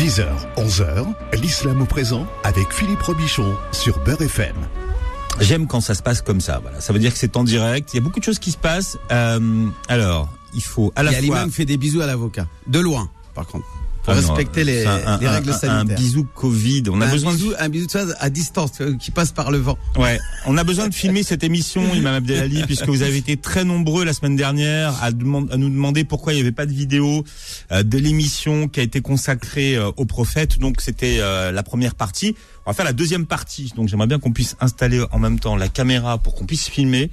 10h, 11h, l'islam au présent avec Philippe Robichon sur Beurre FM. J'aime quand ça se passe comme ça. Voilà, ça veut dire que c'est en direct. Il y a beaucoup de choses qui se passent. Euh, alors, il faut à la Et fois. l'imam fait des bisous à l'avocat. De loin, par contre. Oh non, respecter les, un- règles un- sanitaires. Un bisou Covid. On a un besoin bisou, de. un bisou de ça à distance, euh, qui passe par le vent. Ouais, on a besoin de filmer cette émission, Imam Abdelali, puisque vous avez été très nombreux la semaine dernière à, nous demander pourquoi il n'y avait pas de vidéo euh, de l'émission qui a été consacrée euh, au prophète. Donc c'était la première partie. On va faire la deuxième partie. Donc j'aimerais bien qu'on puisse installer en même temps la caméra pour qu'on puisse filmer.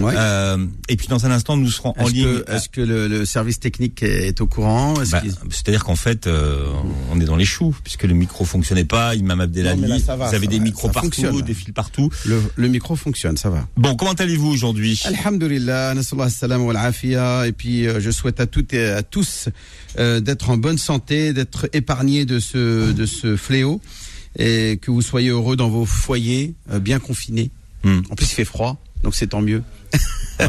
Ouais. Euh, et puis dans un instant, nous serons en ligne. est-ce que le, le service technique est, au courant? Bah, C'est-à-dire qu'en fait, euh, on est dans les choux, puisque le micro fonctionnait pas. Imam Non, mais là, Abdelali, va, vous avez des va, micros partout, des fils partout. le, le micro fonctionne, ça va. Bon, comment allez-vous aujourd'hui? Alhamdulillah. Et puis, euh, je souhaite à toutes et à tous euh, d'être en bonne santé, d'être épargnés de ce, de ce fléau et que vous soyez heureux dans vos foyers, bien confinés. Hmm. En plus, il fait froid, donc c'est tant mieux.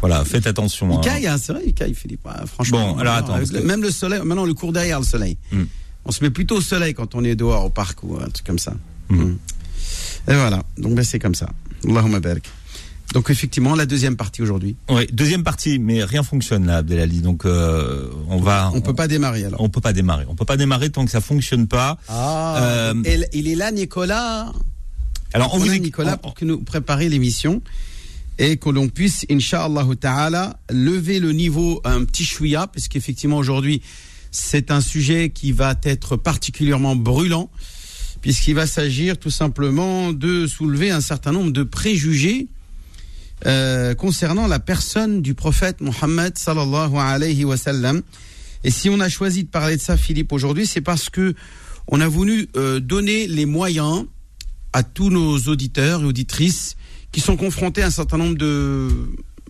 Voilà, faites attention. Il hein. caille, hein, c'est vrai, il caille, Philippe. hein, franchement. Bon, alors, attends, le- que- Même le soleil, maintenant, le cours derrière le soleil. Hmm. On se met plutôt au soleil quand on est dehors au parc ou un truc comme ça. Hmm. Hmm. Et voilà, donc ben, c'est comme ça. Allahumma barik. Donc effectivement, la deuxième partie aujourd'hui. Oui, deuxième partie, mais rien fonctionne là, Abdelali. Donc euh, on va. On peut pas démarrer alors. On peut pas démarrer. On peut pas démarrer tant que ça fonctionne pas. Ah, Euh, il est là, Nicolas. Alors on On vous Nicolas on- pour que nous préparer l'émission et que l'on puisse, Inch'Allah ta'ala, lever le niveau un petit chouïa, puisqu'effectivement aujourd'hui, c'est un sujet qui va être particulièrement brûlant, puisqu'il va s'agir tout simplement de soulever un certain nombre de préjugés euh, concernant la personne du prophète Mohammed sallallahu alayhi wa sallam. Et si on a choisi de parler de ça, Philippe, aujourd'hui, c'est parce que on a voulu euh, donner les moyens à tous nos auditeurs et auditrices qui sont confrontés à un certain nombre de,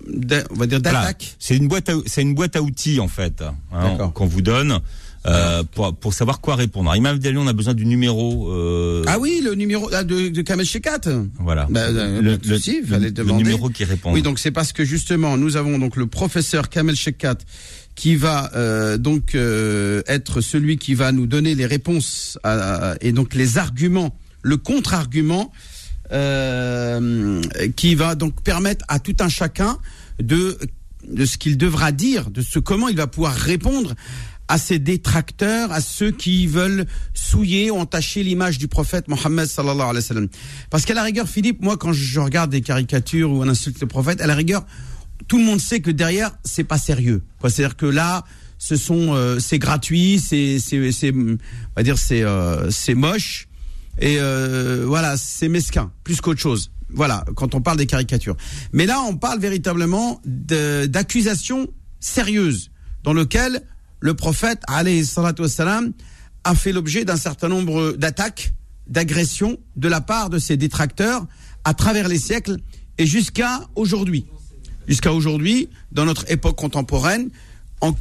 on va dire voilà. d'attaques. C'est une boîte, à, c'est une boîte à outils en fait hein, qu'on vous donne euh, pour, pour savoir quoi répondre. Imam Abdelali, on a besoin du numéro. Euh, Ah oui, le numéro ah, de, de Kamel Shekat. Voilà. Bah, euh, le, pas de souci, le- le numéro qui répond. Oui, donc c'est parce que justement, nous avons donc le professeur Kamel Shekat qui va euh, donc être celui qui va nous donner les réponses à- à- et donc les arguments, le contre-argument euh, qui va donc permettre à tout un chacun de de ce qu'il devra dire, de ce comment il va pouvoir répondre à ses détracteurs, à ceux qui veulent souiller ou entacher l'image du prophète Mohammed sallallahu alayhi wa sallam. Parce qu'à la rigueur, Philippe, moi, quand je regarde des caricatures où on insulte le prophète, à la rigueur, tout le monde sait que derrière, c'est pas sérieux. C'est-à-dire que là, ce sont, euh, c'est gratuit, c'est, c'est, on va dire, c'est, euh, c'est moche et euh, voilà, c'est mesquin plus qu'autre chose. Voilà, quand on parle des caricatures. Mais là, on parle véritablement d'accusations sérieuses dans lesquelles le prophète, alayhi salatu wassalam, a fait l'objet d'un certain nombre d'attaques, d'agressions de la part de ses détracteurs à travers les siècles et jusqu'à aujourd'hui. Jusqu'à aujourd'hui, dans notre époque contemporaine,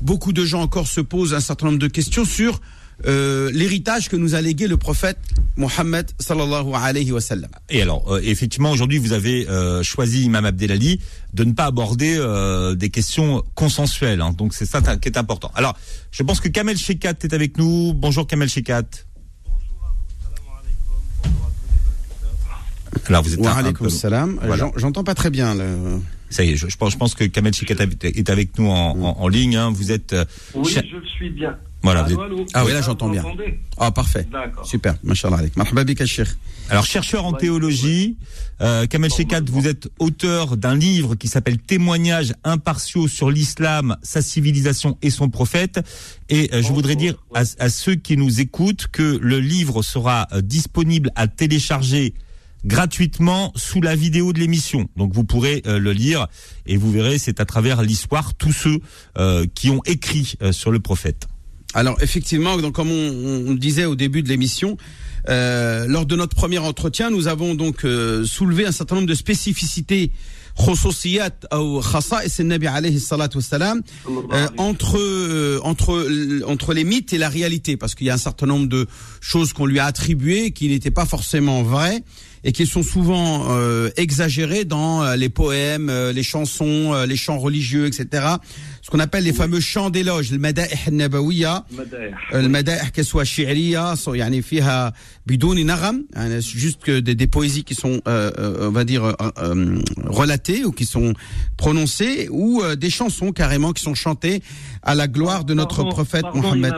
beaucoup de gens encore se posent un certain nombre de questions sur euh, l'héritage que nous a légué le prophète Mohammed sallallahu alayhi wa sallam. Et alors, euh, effectivement, aujourd'hui, vous avez euh, choisi, Imam Abdelali, de ne pas aborder euh, des questions consensuelles. hein. donc, c'est ça qui est important. Alors, je pense que Kamel Shekat est avec nous. Bonjour, Kamel Shekat. Alors, vous êtes Wa un- un peu- salam. Voilà. J'en- J'entends pas très bien. Le... Ça y est, je, je pense, je pense que Kamel Shekat est avec nous en, en- en ligne. hein. Vous êtes... euh, Oui, cha- je le suis bien. Voilà, Allô, allô Ah oui, là, j'entends bien. Ah parfait. D'accord. Super. Cheikh. Alors, chercheur en théologie, euh, Kamel Shekat, vous êtes auteur d'un livre qui s'appelle Témoignages impartiaux sur l'islam, sa civilisation et son prophète. Et euh, je voudrais dire à, à ceux qui nous écoutent que le livre sera euh, disponible à télécharger gratuitement sous la vidéo de l'émission. Donc vous pourrez euh, le lire et vous verrez, c'est à travers l'histoire tous ceux euh, qui ont écrit euh, sur le prophète. Alors effectivement, donc comme on, on disait au début de l'émission, lors de notre premier entretien, nous avons donc soulevé un certain nombre de spécificités خصوصيات او خصائص النبي عليه الصلاة والسلام euh, entre euh, entre entre les mythes et la réalité parce qu'il y a un certain nombre de choses qu'on lui a attribuées qui n'étaient pas forcément vraies et qui sont souvent euh, exagérées dans euh, les poèmes, euh, les chansons, euh, les chants religieux, etc. ce qu'on appelle les fameux chants d'éloge, le mada'ih nabawiya, euh, le mada'ih qu'elle soit shi'riya, yani fiha bidouni nagam, juste que des, des, poésies qui sont, euh, euh on va dire, euh, relatées ou qui sont prononcées, ou des chansons carrément qui sont chantées à la gloire de notre prophète Mohammed.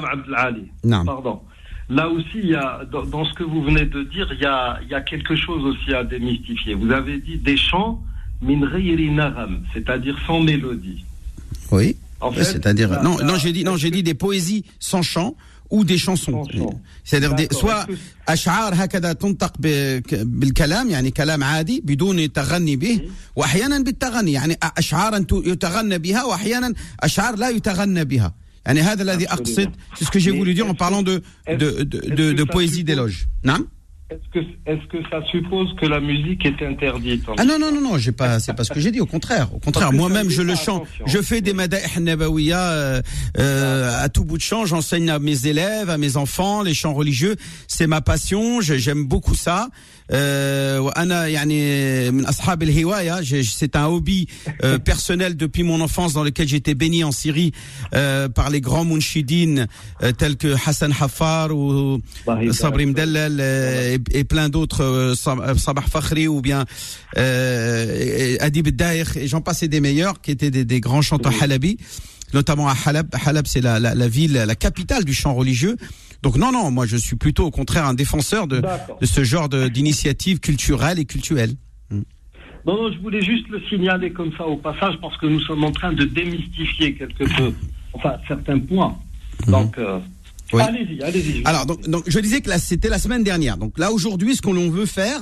Pardon. Là aussi, il y a, dans, ce que vous venez de dire, il y a, il y a quelque chose aussi à démystifier. Vous avez dit des chants min naram, c'est-à-dire sans mélodie. Oui. c'est-à-dire non, non, j'ai dit non, j'ai dit des poésies sans chant ou des chansons. C'est-à-dire des, soit أشعار هكذا تنطق بالكلام يعني كلام عادي بدون تغني به وأحيانا بالتغني يعني أشعار يتغنى بها وأحيانا أشعار لا يتغنى بها يعني هذا الذي أقصد c'est ce que j'ai voulu dire en parlant de de de, de, de poésie d'éloge. Non est-ce que, est-ce que ça suppose que la musique est interdite Ah non, non, non, non, j'ai pas, c'est pas ce que j'ai dit, au contraire. Au contraire, moi-même, je le chante. Je fais des mada'ih nabawiya euh, euh, à tout bout de champ. J'enseigne à mes élèves, à mes enfants, les chants religieux. C'est ma passion, j'aime beaucoup ça. Euh, c'est un hobby euh, personnel depuis mon enfance dans lequel j'étais béni en Syrie euh, par les grands munshidines tels que Hassan Hafar ou Sabri Mdellel et, plein d'autres Sabah Fakhri ou bien Adib Daïr et j'en passais des meilleurs qui étaient des, grands chanteurs halabi notamment à Halab. Halab, c'est la, la, ville, la capitale du chant religieux. Donc non, non, moi je suis plutôt au contraire un défenseur de, de ce genre d'initiative culturelle et culturelle. Hmm. Non, non, je voulais juste le signaler comme ça au passage parce que nous sommes en train de démystifier quelque peu, enfin certains points. Hmm. Donc. Euh, allez-y, allez-y. Alors, donc, donc, je disais que c'était la semaine dernière. Donc là, aujourd'hui, ce qu'on veut faire,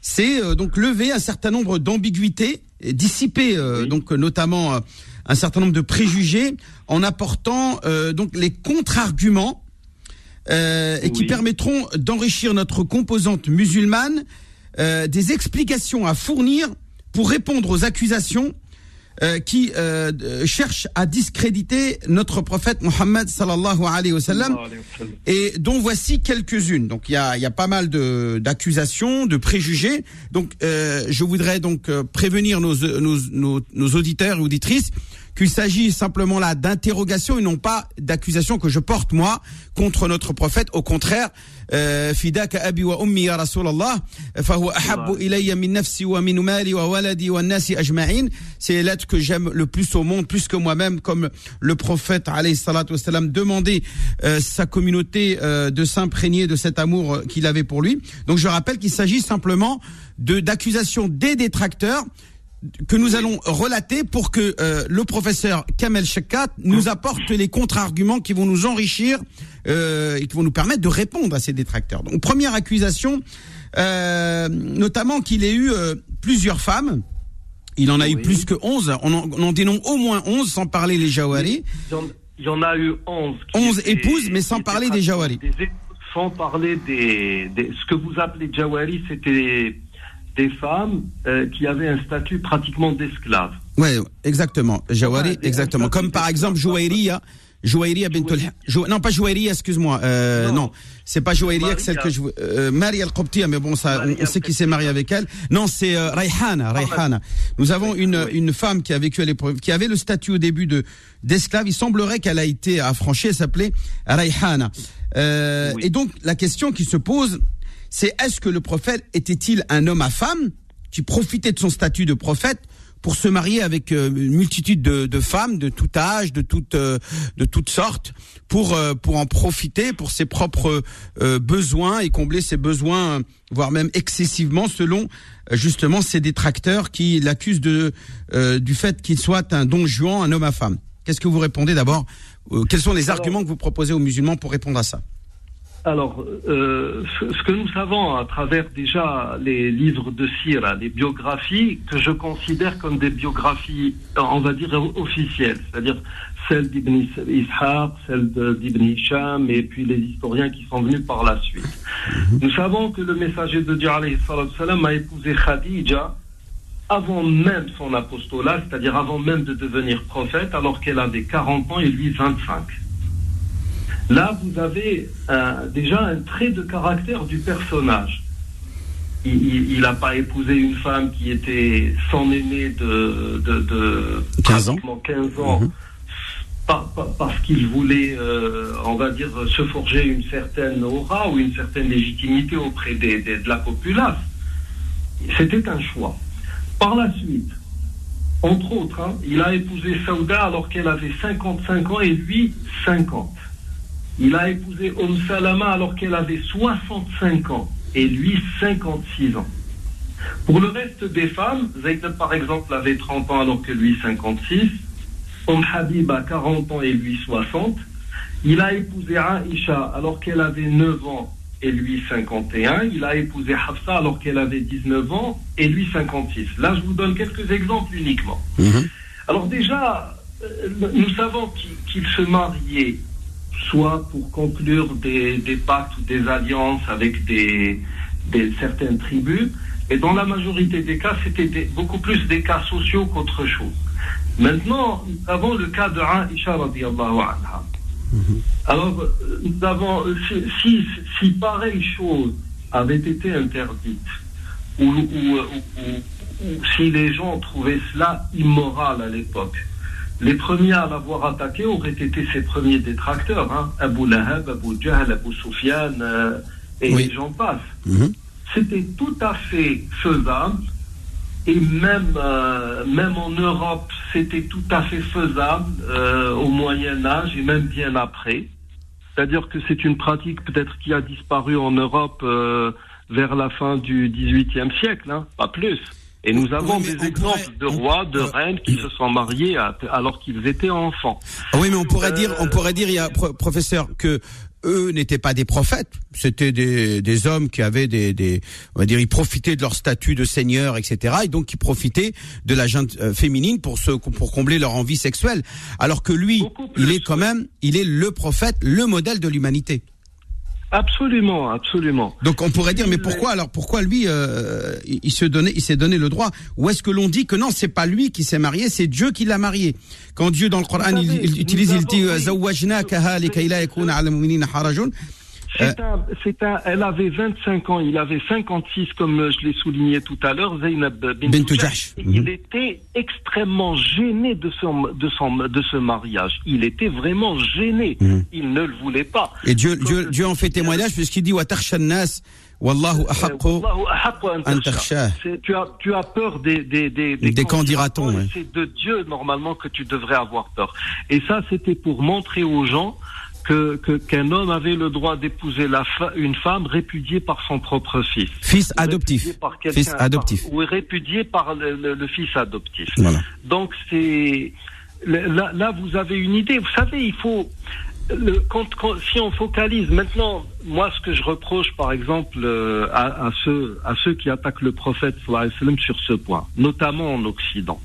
c'est euh, donc lever un certain nombre d'ambiguïtés, dissiper euh, donc notamment un certain nombre de préjugés, en apportant donc les contre-arguments euh, et qui permettront d'enrichir notre composante musulmane euh, des explications à fournir pour répondre aux accusations euh, qui cherchent à discréditer notre prophète Mohammed sallallahu alayhi wa sallam et dont voici quelques-unes. Donc il y a, y a pas mal de d'accusations, de préjugés. Donc je voudrais donc prévenir nos, nos, nos, nos auditeurs et auditrices qu'il s'agit simplement là d'interrogations et non pas d'accusations que je porte moi contre notre prophète. Au contraire, euh, wa ummi ya Rasulallah, fahuwa ahabbu ilayya min nafsi wa min mali wa waladi wa nasi ajma'in. C'est l'être que j'aime le plus au monde, plus que moi-même, comme le prophète alayhi salatu wasalam demandait euh, sa communauté euh, de s'imprégner de cet amour qu'il avait pour lui. Donc je rappelle qu'il s'agit simplement de d'accusations des détracteurs que nous allons relater pour que euh, le professeur Kamel Shekat nous apporte les contre-arguments qui vont nous enrichir euh, et qui vont nous permettre de répondre à ces détracteurs. Donc première accusation, euh, notamment qu'il ait eu plusieurs femmes. Il en a eu plus que 11. On en, on en dénombre au moins 11 sans parler les Jawari. Il y en a eu 11. 11 épouses, mais sans parler des Jawari. sans parler des, des, Ce que vous appelez Jawari, c'était des femmes euh, qui avaient un statut pratiquement d'esclave. Oui, exactement. Jawari, exactement. Comme par exemple Jouairiya. Jouairiya bintul non pas Jouairiya excuse-moi. Euh, non, non. C'est pas Jouairiya celle que je euh, Maria al mais bon ça on, sait qui s'est marié avec elle. Non c'est euh, Rayhana Rayhana. Nous avons une une femme qui a vécu à l'épreuve qui avait le statut au début de d'esclave. Il semblerait qu'elle a été affranchie. Elle s'appelait Rayhana. Euh, et donc la question qui se pose c'est est-ce que le prophète était-il un homme à femme qui profitait de son statut de prophète pour se marier avec euh, une multitude de, femmes de tout âge, de toutes euh, de toutes sortes, pour euh, pour en profiter pour ses propres besoins et combler ses besoins, voire même excessivement, selon justement ses détracteurs qui l'accusent de du fait qu'il soit un don juan, un homme à femme. Qu'est-ce que vous répondez d'abord? Quels sont les arguments que vous proposez aux musulmans pour répondre à ça? Alors, euh, ce que nous savons à travers déjà les livres de Sira, les biographies que je considère comme des biographies, on va dire officielles, c'est-à-dire celles d'Ibn Ishaq, celles d'Ibn Hisham et puis les historiens qui sont venus par la suite. Mhm. Nous savons que le messager de Dieu salam, a épousé Khadija avant même son apostolat, c'est-à-dire avant même de devenir prophète, alors qu'elle avait 40 ans et lui 25. Là, vous avez déjà un trait de caractère du personnage. Il n'a pas épousé une femme qui était son aînée de, de, 15 ans, 15 ans mhm. parce qu'il voulait, euh, on va dire, se forger une certaine aura ou une certaine légitimité auprès des, de la populace. C'était un choix. Par la suite, entre autres, hein, il a épousé Saouda alors qu'elle avait 55 ans et lui 50. Il a épousé Om Salama alors qu'elle avait 65 ans et lui 56 ans. Pour le reste des femmes, Zaynab par exemple avait 30 ans alors que lui 56. Om Habib a 40 ans et lui 60. Il a épousé Aisha alors qu'elle avait 9 ans et lui 51. Il a épousé Hafsa alors qu'elle avait 19 ans et lui 56. Là, je vous donne quelques exemples uniquement. Mhm. Alors déjà, euh, nous savons qu'il se mariait soit pour conclure des, pactes ou des alliances avec des, certaines tribus, et dans la majorité des cas, c'était beaucoup plus des cas sociaux qu'autre chose. Maintenant, nous avons le cas de Aisha radiallahu anha. Mhm. Alors, euh, nous avons, si, si, pareille chose avait été interdite, ou, si les gens trouvaient cela immoral à l'époque, les premiers à l'avoir attaqué auraient été ses premiers détracteurs, hein, Abu Lahab, Abu Jahl, Abu Sufyan, euh, et j'en passe. Mhm. C'était tout à fait faisable et même, euh, même en Europe, c'était tout à fait faisable euh, au Moyen Âge et même bien après. C'est-à-dire que c'est une pratique peut-être qui a disparu en Europe vers la fin du XVIIIe siècle, hein, pas plus. Et nous avons des exemples de rois, de reines qui se sont mariés alors qu'ils étaient enfants. Ah oui, mais on pourrait dire, on pourrait dire, il y a professeur que eux n'étaient pas des prophètes, c'était des, des, hommes qui avaient des, des, on va dire, ils profitaient de leur statut de seigneur, etc. Et donc ils profitaient de la gente euh, féminine pour se, pour combler leur envie sexuelle. Alors que lui, il est quand même, il est le prophète, le modèle de l'humanité. Absolument, absolument. Donc on pourrait dire, mais pourquoi alors pourquoi lui euh, il se donnait, il s'est donné le droit? Ou est-ce que l'on dit que non, c'est pas lui qui s'est marié, c'est Dieu qui l'a marié? Quand Dieu dans le Coran il, utilise, il dit c'est un, elle avait 25 ans, il avait 56, comme je l'ai souligné tout à l'heure, Zainab bin Il mhm. était extrêmement gêné de son, de son, de ce mariage. Il était vraiment gêné. Mhm. Il ne le voulait pas. Et Dieu, Dieu, Dieu en fait témoignage puisqu'il dit, Wallahu tu as, tu as peur des, des, des, des, des C'est de Dieu, normalement, que tu devrais avoir peur. Et ça, c'était pour montrer aux gens que qu'un homme avait le droit d'épouser la une femme répudiée par son propre fils. Fils adoptif. Fils adoptif. ou répudié par le, fils adoptif. Voilà. Donc c'est là, là, vous avez une idée. Vous savez, il faut le, quand, si on focalise maintenant, moi ce que je reproche par exemple euh, à, à, ceux à ceux qui attaquent le prophète sur ce point, notamment en Occident.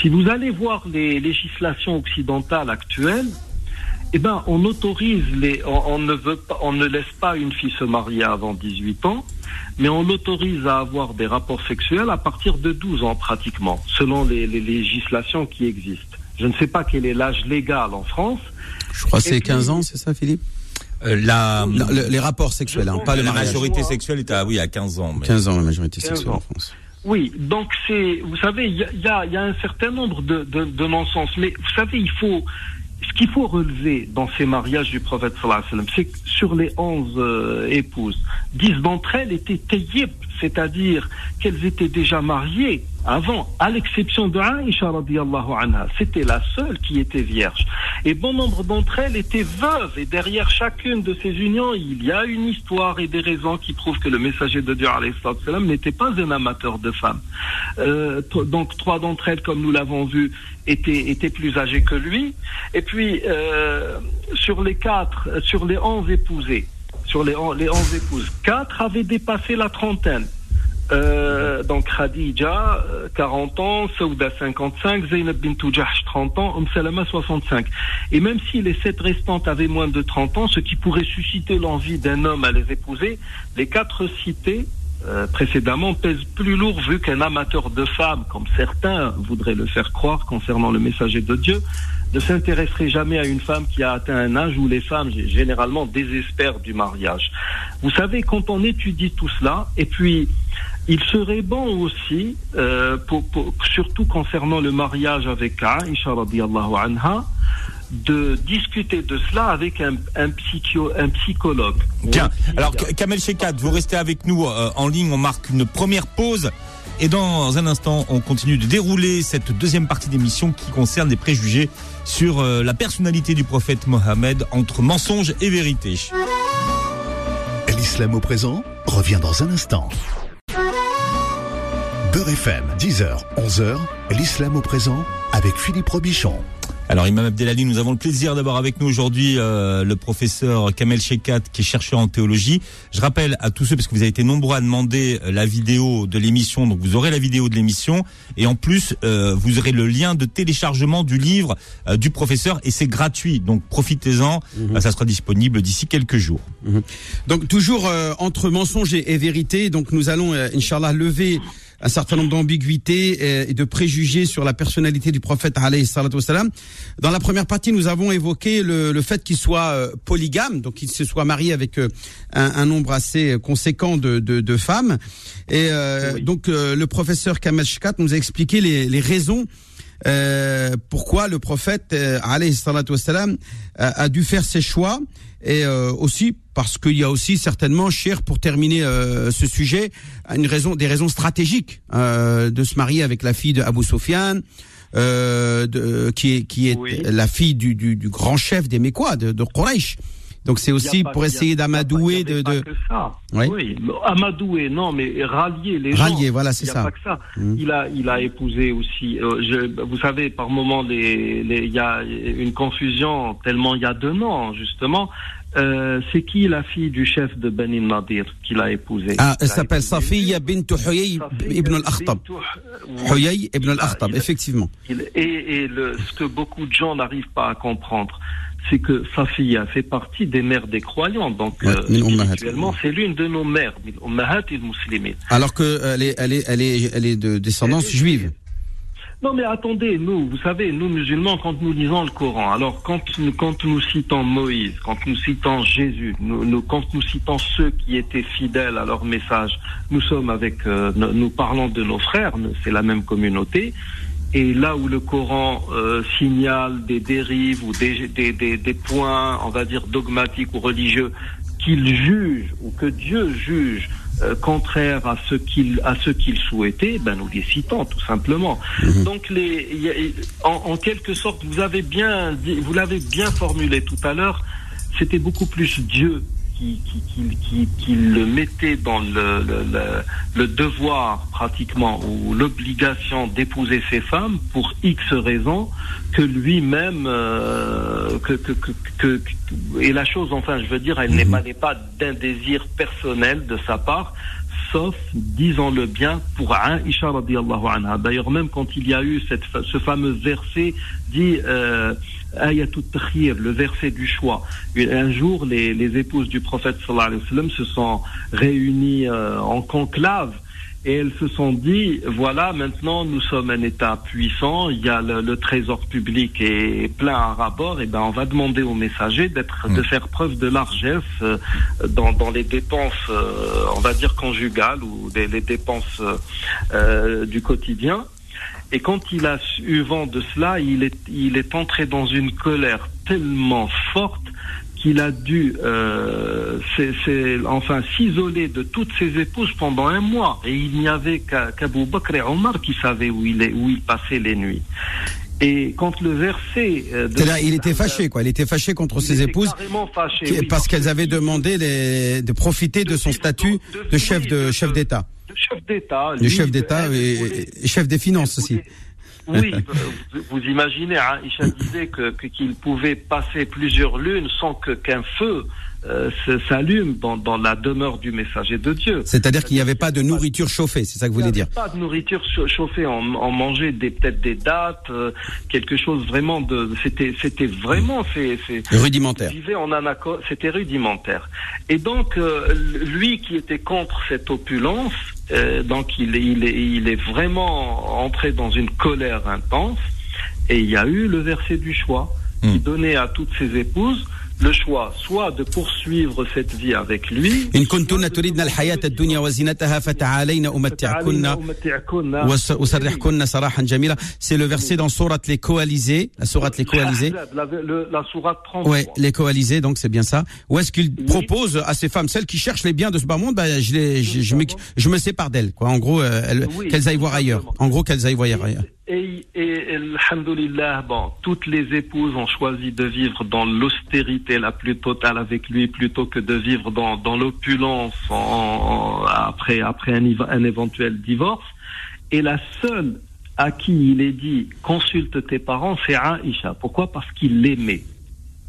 Si vous allez voir les législations occidentales actuelles, eh ben, on autorise les, on, ne veut pas, on ne laisse pas une fille se marier avant 18 ans, mais on l'autorise à avoir des rapports sexuels à partir de 12 ans pratiquement, selon les, législations qui existent. Je ne sais pas quel est l'âge légal en France. Je crois que c'est 15 ans, c'est ça, Philippe? Euh, la, les rapports sexuels, hein, pas la majorité sexuelle est à oui à 15 ans. 15 ans la majorité sexuelle en France. Oui, donc c'est, vous savez, il y a, y a, un certain nombre de, de, de non-sens, mais vous savez, il faut, qu'il faut relever dans ces mariages du prophète c'est que sur les onze euh, épouses, dix d'entre elles étaient tayyib, c'est-à-dire qu'elles étaient déjà mariées avant, à l'exception de Aïcha radiallahu anha. C'était la seule qui était vierge. Et bon nombre d'entre elles étaient veuves. Et derrière chacune de ces unions, il y a une histoire et des raisons qui prouvent que le messager de Dieu n'était pas un amateur de femmes. Euh, donc trois d'entre elles, comme nous l'avons vu, étaient, étaient plus âgées que lui. Et puis, euh, sur les quatre, sur les onze épousées, sur les onze épouses, quatre avaient dépassé la trentaine. Euh, donc Khadija, 40 euh, ans, Saouda 55, Zainab bint Jahsh 30 ans, Umm Salama 65. Et même si les sept restantes avaient moins de 30 ans, ce qui pourrait susciter l'envie d'un homme à les épouser, les quatre cités euh, précédemment pèsent plus lourd vu qu'un amateur de femmes, comme certains voudraient le faire croire concernant le messager de Dieu, ne s'intéresserait jamais à une femme qui a atteint un âge où les femmes généralement désespèrent du mariage. Vous savez, quand on étudie tout cela, et puis il serait bon aussi, euh, pour, surtout concernant le mariage avec Aisha radiallahu anha, de discuter de cela avec un, un, psycho, un psychologue. Bien. Alors, Kamel Shekat, vous restez avec nous euh, en ligne. On marque une première pause. Et dans un instant, on continue de dérouler cette deuxième partie d'émission qui concerne des préjugés sur euh, la personnalité du prophète Mohammed entre mensonge et vérité. L'islam au présent revient dans un instant. Beurre FM, 10h, 11h, l'islam au présent avec Philippe Robichon. Alors Imam Abdelali, nous avons le plaisir d'avoir avec nous aujourd'hui euh, le professeur Kamel Shekat qui est chercheur en théologie. Je rappelle à tous ceux, parce que vous avez été nombreux à demander euh, la vidéo de l'émission, donc vous aurez la vidéo de l'émission et en plus euh, vous aurez le lien de téléchargement du livre du professeur et c'est gratuit, donc profitez-en, mhm. ça sera disponible d'ici quelques jours. Mhm. Donc toujours entre mensonge et, vérité, donc nous allons, Inch'Allah, lever un certain nombre d'ambiguïtés euh, et de préjugés sur la personnalité du prophète Dans la première partie, nous avons évoqué le, le fait qu'il soit euh, polygame, donc qu'il se soit marié avec euh, un, un nombre assez conséquent de, de, de femmes. Et donc le professeur Kamal Shkat nous a expliqué les, les raisons euh, pourquoi le prophète euh, a dû faire ses choix et euh, aussi parce qu'il y a aussi certainement, cher, pour terminer euh, ce sujet, une raison, des raisons stratégiques euh, de se marier avec la fille de Abu Sufyan, de, qui est qui est la fille du, du, du, grand chef des Mécois, de, de Quraysh. Donc c'est aussi pour essayer d'amadouer de, de... Oui. oui. amadouer non mais rallier les rallier, voilà c'est ça. Pas que ça. Mmh. Il a il a épousé aussi euh, je, vous savez par moment les il y a une confusion tellement il y a deux noms justement euh, c'est qui la fille du chef de Beni Nadir qu'il a épousé Ah, elle s'appelle Safiya bint Huyay ibn al-Akhtab. Huyay ibn al-Akhtab, effectivement. Et, et le, ce que beaucoup de gens n'arrivent pas à comprendre, c'est que Safiya fait partie des mères des croyants. Donc, ouais, euh, c'est l'une de nos mères, Alors qu'elle euh, est, elle est, elle est, elle est de descendance juive. Non, mais attendez, nous, vous savez, nous musulmans, quand nous lisons le Coran, alors quand, quand nous citons Moïse, quand nous citons Jésus, nous, nous, quand nous citons ceux qui étaient fidèles à leur message, nous sommes avec, euh, nous parlons de nos frères, c'est la même communauté. Et là où le Coran euh, signale des dérives ou des, des, des, des, points, on va dire, dogmatiques ou religieux qu'il juge ou que Dieu juge euh, contraire à ce qu'il à ce qu'il souhaitait, ben nous les citons tout simplement. Mhm. Donc les, y a, en, en, quelque sorte, vous avez bien dit, vous l'avez bien formulé tout à l'heure, c'était beaucoup plus Dieu qui, qui, qui, qui, le mettait dans le, le, le devoir pratiquement ou l'obligation d'épouser ces femmes pour X raisons que lui-même euh, que, que, que, que, et la chose enfin je veux dire elle n'émanait pas d'un désir personnel de sa part sauf, disons-le bien, pour Aisha radiallahu anha. D'ailleurs, même quand il y a eu ce fameux verset dit euh, le verset du choix. Un jour, les, les épouses du prophète sallallahu alayhi wa sallam se sont réunies euh, en conclave et elles se sont dit voilà maintenant nous sommes un État puissant, il y a le, le trésor public est plein à rabord, et ben on va demander aux messagers d'être de faire preuve de largesse euh, dans, dans les dépenses, euh, on va dire conjugales ou des, les dépenses euh, du quotidien. Et quand il a eu vent de cela, il est, il est entré dans une colère tellement forte qu'il a dû euh, enfin s'isoler de toutes ses épouses pendant un mois. Et il n'y avait qu'Abou Bakr et Omar qui savaient où il, est, où il passait les nuits. Et quand le verset... Euh, de là, il était fâché, quoi. Il était fâché contre ses épouses fâché, qui, oui, parce qu'elles avaient demandé les, de profiter de, de son statut de, de chef de, chef d'État. De chef d'État. De chef d'État et, et, chef des finances aussi. Oui, vous imaginez, hein, Isha disait que qu'il pouvait passer plusieurs lunes sans que qu'un feu euh, s'allume dans, dans la demeure du messager de Dieu. C'est-à-dire qu'il n'y avait pas de nourriture chauffée, c'est ça que vous voulez dire Pas de nourriture chauffée, on, on mangeait des peut-être des dates, euh, quelque chose vraiment de, c'était c'était vraiment c'est rudimentaire. en c'était rudimentaire. Et donc euh, lui qui était contre cette opulence, euh, donc il, il, est, il est vraiment entré dans une colère intense. Et il y a eu le verset du choix qui mmh. donnait à toutes ses épouses le choix, soit de poursuivre cette vie avec lui. إن كنتن تريدن الحياة الدنيا وزينتها فتعالين أمتعكن وس- وسرحكن سراحا جميلا. C'est le verset dans Sourate les coalisés, la Sourate les coalisés. La, le- la sourate 33. Ouais, les coalisés, donc c'est bien ça. Où est-ce qu'il Oui. propose à ces femmes, celles qui cherchent les biens de ce bas monde, bah, je, les, je, je, me, je me sépare d'elles, quoi. En gros, euh, elles- Oui, qu'elles aillent voir ailleurs. exactement. En gros, qu'elles aillent voir ailleurs. Et, et, alhamdoulilah, bon, toutes les épouses ont choisi de vivre dans l'austérité la plus totale avec lui plutôt que de vivre dans, dans l'opulence en- en- après, après un éventuel divorce. Et la seule à qui il est dit consulte tes parents, c'est Aïcha. Pourquoi? Parce qu'il l'aimait.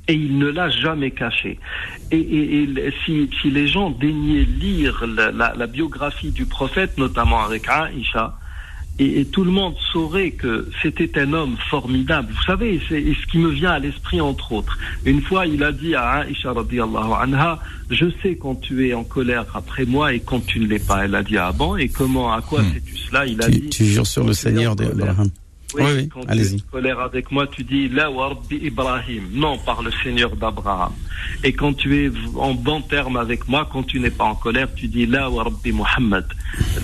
Et il ne l'a jamais caché. Et, et- et si, si les gens daignaient lire la, la- la biographie du prophète, notamment avec Aïcha, et, et tout le monde saurait que c'était un homme formidable. Vous savez, c'est ce qui me vient à l'esprit entre autres. Une fois, il a dit à radiallahu anha, je sais quand tu es en colère après moi et quand tu ne l'es pas. Elle a dit, ah bon, et comment, à quoi Hmm. sais-tu cela? Il a Tu, dit, tu jures sur le Seigneur d'Abraham. oui, Oui, oui, quand tu es en colère avec moi, tu dis La wa Rabbi Ibrahim, non par le Seigneur d'Abraham. Et quand tu es en bon terme avec moi, quand tu n'es pas en colère, tu dis La wa Rabbi Muhammad.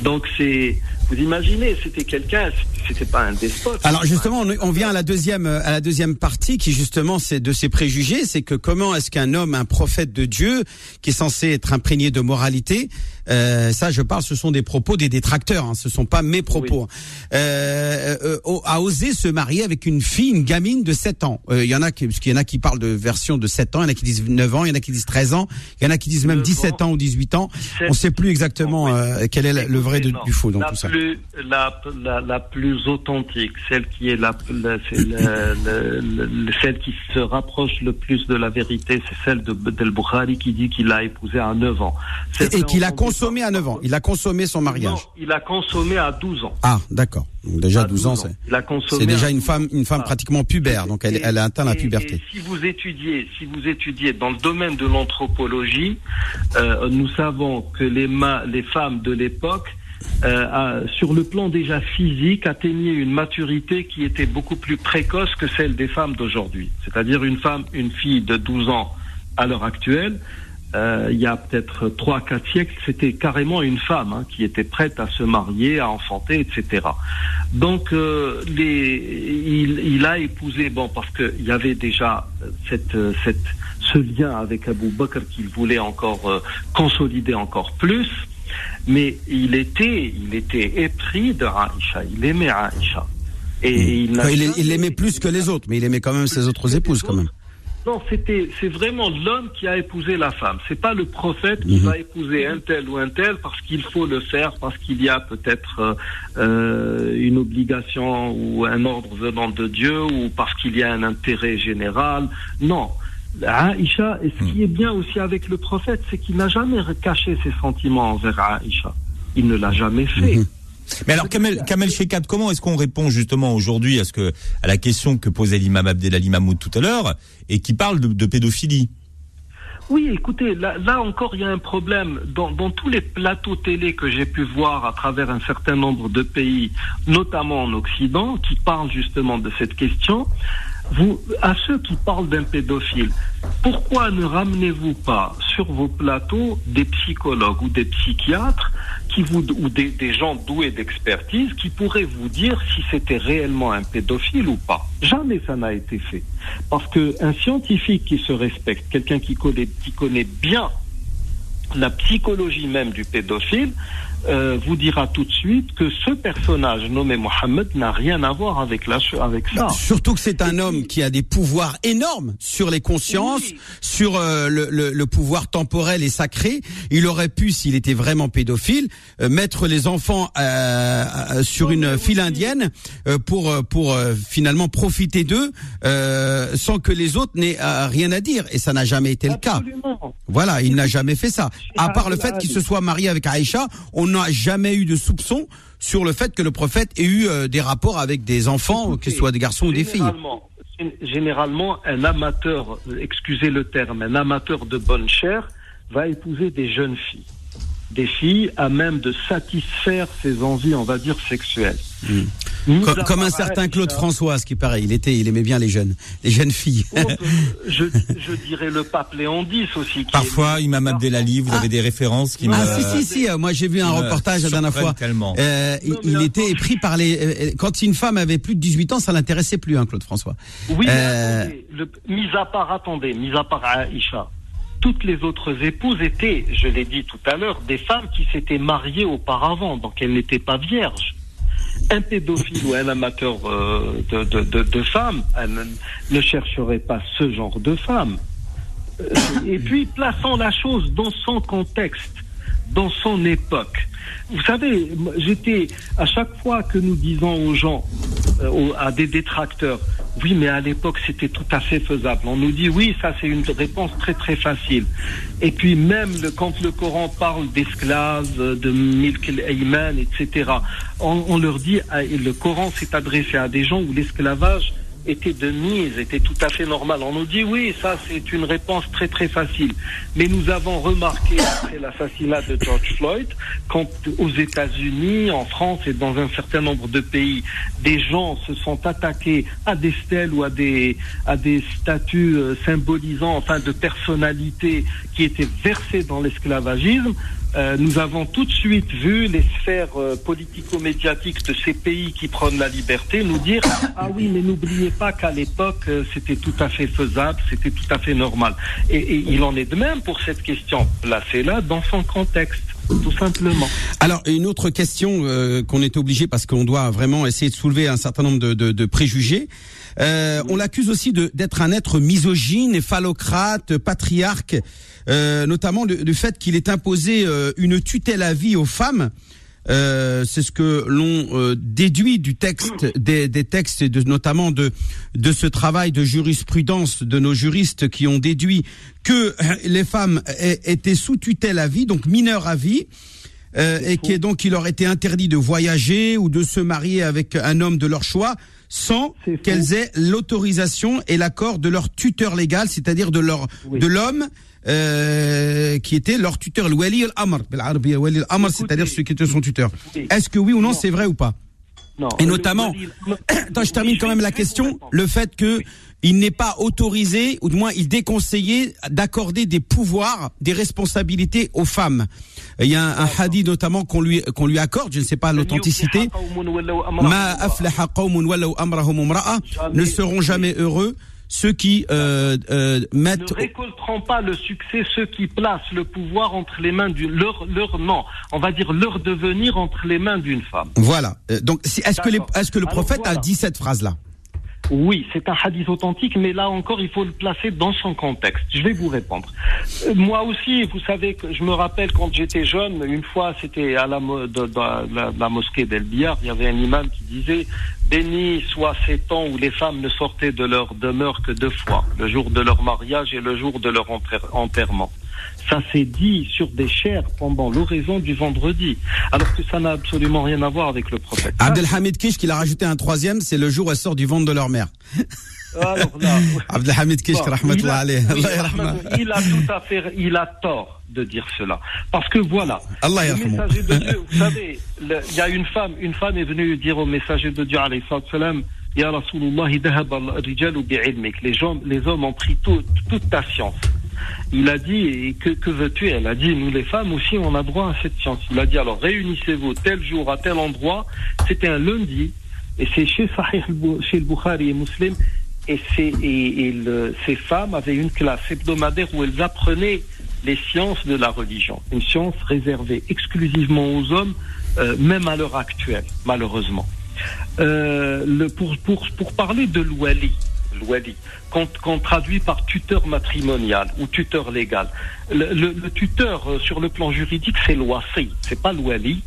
Donc c'est, vous imaginez, c'était quelqu'un, c'était pas un despote. Alors justement, on, vient à la deuxième à la deuxième partie qui justement c'est de ces préjugés, c'est que comment est-ce qu'un homme, un prophète de Dieu, qui est censé être imprégné de moralité, euh, ça je parle, ce sont des propos des détracteurs, hein, ce sont pas mes propos, euh, euh, euh, a osé se marier avec une fille, une gamine de 7 ans. Euh, Il y en a qui, parce qu'il y en a qui parlent de version de 7 ans, il y en a qui disent 9 ans, il y en a qui disent 13 ans, il y en a qui disent même 9 17 ans ou 18 ans. On sait plus exactement euh, quel est le vrai de- du faux dans la tout ça. Plus, la, la, la plus authentique, celle qui est la, celle qui se rapproche le plus de la vérité, c'est celle de Del Bukhari qui dit qu'il a épousé à 9 ans. Et, qu'il a consommé à 9 ans. Il a consommé son mariage. Non, il a consommé à 12 ans. Ah, d'accord. Donc déjà À 12 ans, c'est Il a consommé c'est déjà une 12 femme, une femme Ah. pratiquement pubère, donc elle, Et- elle a atteint la puberté. si vous étudiez, si vous étudiez dans le domaine de l'anthropologie, euh, nous savons que les, ma- les femmes de l'époque, euh, sur le plan déjà physique, atteignaient une maturité qui était beaucoup plus précoce que celle des femmes d'aujourd'hui. C'est-à-dire une femme, une fille de 12 ans à l'heure actuelle. Euh, il y a peut-être 3-4 siècles, c'était carrément une femme hein, qui était prête à se marier, à enfanter, etc. Donc, euh, les, il, il a épousé, bon, parce qu'il y avait déjà cette, euh, cette, ce lien avec Abu Bakr qu'il voulait encore euh, consolider encore plus, mais il était, il était épris de Aïcha, il aimait Aïcha. Et il il, il l'aimait plus que les autres, mais il aimait quand même ses autres épouses, quand même. Non, c'était, c'est vraiment l'homme qui a épousé la femme. C'est pas le prophète qui Mhm. va épouser un tel ou un tel parce qu'il faut le faire, parce qu'il y a peut-être euh, euh, une obligation ou un ordre venant de Dieu ou parce qu'il y a un intérêt général. Non. Aïcha, et ce qui est bien aussi avec le prophète, c'est qu'il n'a jamais caché ses sentiments envers Aïcha. Il ne l'a jamais fait. Mhm. Mais alors, Kamel, Kamel Shekat, comment est-ce qu'on répond justement aujourd'hui à à la question que posait l'imam Abdelali Mahmoud tout à l'heure et qui parle de, de pédophilie? Oui, écoutez, là, là encore, il y a un problème. Dans, dans tous les plateaux télé que j'ai pu voir à travers un certain nombre de pays, notamment en Occident, qui parlent justement de cette question, vous, à ceux qui parlent d'un pédophile, pourquoi ne ramenez-vous pas sur vos plateaux des psychologues ou des psychiatres ou des, des gens doués d'expertise qui pourraient vous dire si c'était réellement un pédophile ou pas Jamais ça n'a été fait. Parce qu'un scientifique qui se respecte, quelqu'un qui connaît, qui connaît bien la psychologie même du pédophile, euh, vous dira tout de suite que ce personnage nommé Mohammed n'a rien à voir avec, la, avec ça. Surtout que c'est un homme qui a des pouvoirs énormes sur les consciences, Oui. sur euh, le, le- le pouvoir temporel et sacré. Il aurait pu, s'il était vraiment pédophile, euh, mettre les enfants euh, euh, sur une file indienne euh, pour pour euh, finalement profiter d'eux euh, sans que les autres n'aient rien à dire. Et ça n'a jamais été le cas. Voilà, il n'a jamais fait ça. À part le fait qu'il se soit marié avec Aïcha, on n'a jamais eu de soupçon sur le fait que le prophète ait eu euh, des rapports avec des enfants, que ce soit des garçons ou des filles. Généralement, Généralement, un amateur, excusez le terme, un amateur de bonne chair va épouser des jeunes filles. Des filles à même de satisfaire ses envies, on va dire, sexuelles. Mis Comme, un certain Claude François, ce qui paraît, il était, il aimait bien les jeunes, les jeunes filles. oh, euh, je, je dirais le pape Léon X aussi. Qui Parfois, est- Imam Abdelali, vous avez des références qui me... Ah si si si, euh, moi j'ai vu un reportage la dernière fois. tellement. Euh, il, Non, mais il attends, était pris par les. quand une femme avait plus de 18 ans, ça l'intéressait plus, hein, Claude François. Oui, mais attendez, le- mis à part, attendez, mis à part Aïcha, toutes les autres épouses étaient, je l'ai dit tout à l'heure, des femmes qui s'étaient mariées auparavant, donc elles n'étaient pas vierges. Un pédophile ou un amateur euh, de, de, de, femmes elle ne, chercherait pas ce genre de femme. Euh, Et puis, plaçant la chose dans son contexte, dans son époque. Vous savez, j'étais à chaque fois que nous disons aux gens, euh, à des détracteurs, oui, mais à l'époque c'était tout à fait faisable. On nous dit oui, ça c'est une réponse très très facile. Et puis même quand le Coran parle d'esclaves, euh, de milk etc., on, leur dit, ah, le Coran s'est adressé à des gens où l'esclavage était de mise, était tout à fait normal. On nous dit oui, ça c'est une réponse très très facile. Mais nous avons remarqué après l'assassinat de George Floyd, quand aux États-Unis, en France et dans un certain nombre de pays, des gens se sont attaqués à des stèles ou à des à des statues euh, symbolisant enfin de personnalités qui étaient versées dans l'esclavagisme. Euh, nous avons tout de suite vu les sphères euh, politico-médiatiques de ces pays qui prennent la liberté nous dire ah oui mais n'oubliez pas qu'à l'époque euh, c'était tout à fait faisable, c'était tout à fait normal. Et, et il en est de même pour cette question. Placez-la dans son contexte, tout simplement. Alors une autre question euh, qu'on est obligé parce qu'on doit vraiment essayer de soulever un certain nombre de, de, de préjugés. Euh, on l'accuse aussi d'être un être misogyne, phallocrate, patriarque, euh, notamment le, du fait qu'il ait imposé euh, une tutelle à vie aux femmes. Euh, c'est ce que l'on euh, déduit du texte, des, des textes, et de, notamment de de ce travail de jurisprudence de nos juristes qui ont déduit que les femmes étaient sous tutelle à vie, donc mineures à vie, euh, et qui est donc il leur était interdit de voyager ou de se marier avec un homme de leur choix sans qu'elles aient l'autorisation et l'accord de leur tuteur légal, c'est-à-dire de leur Oui. de l'homme euh, qui était leur tuteur, le Wali al-Amr, amr c'est-à-dire ceux qui étaient son tuteur. Est-ce que oui ou non, c'est vrai ou pas? Et notamment, attends, je termine quand même la question, le fait que il n'est pas autorisé, ou du moins il déconseillait d'accorder des pouvoirs, des responsabilités aux femmes. Il y a un, hadith notamment qu'on lui, qu'on lui accorde, je ne sais pas l'authenticité. Ne seront jamais heureux ceux qui euh, euh, ne récolteront pas le succès ceux qui placent le pouvoir entre les mains d'une leur leur non, on va dire leur devenir entre les mains d'une femme. voilà. Euh, Donc est-ce que les- le Alors, prophète a dit cette phrase là Oui, c'est un hadith authentique, mais là encore, il faut le placer dans son contexte. Je vais vous répondre. Euh, moi aussi, vous savez que je me rappelle quand j'étais jeune, une fois, c'était à la, mosquée d'El Biyar, il y avait un imam qui disait Béni soit ces temps où les femmes ne sortaient de leur demeure que deux fois, le jour de leur mariage et le jour de leur enterre- enterrement. Ça s'est dit sur des chairs pendant l'oraison du vendredi, alors que ça n'a absolument rien à voir avec le prophète. Abdelhamid Kish, qui l'a rajouté un troisième, c'est le jour où elle sort du ventre de leur mère. Alors là, Abdelhamid Kish, Bon, il a- oui, il a tout à fait, il a tort de dire cela. Parce que voilà, Allah le messager de Dieu, vous savez, il y a une femme, une femme est venue dire au messager de Dieu, alayhi salam, Ya Rasulullah, les gens, les hommes ont pris tout- toute ta science. Il a dit, et que, veux-tu Elle a dit, nous les femmes aussi, on a droit à cette science. Il a dit, alors réunissez-vous tel jour à tel endroit. C'était un lundi, et c'est chez Sahih, chez le Bukhari et Muslim. Et, et, et ces femmes avaient une classe hebdomadaire où elles apprenaient les sciences de la religion. Une science réservée exclusivement aux hommes, euh, même à l'heure actuelle, malheureusement. Euh, pour, pour, pour parler de l'ouali, l'ouali, qu'on traduit par tuteur matrimonial ou tuteur légal. Le, le- le tuteur euh, sur le plan juridique, c'est l'ouassi, c'est pas l'ouali.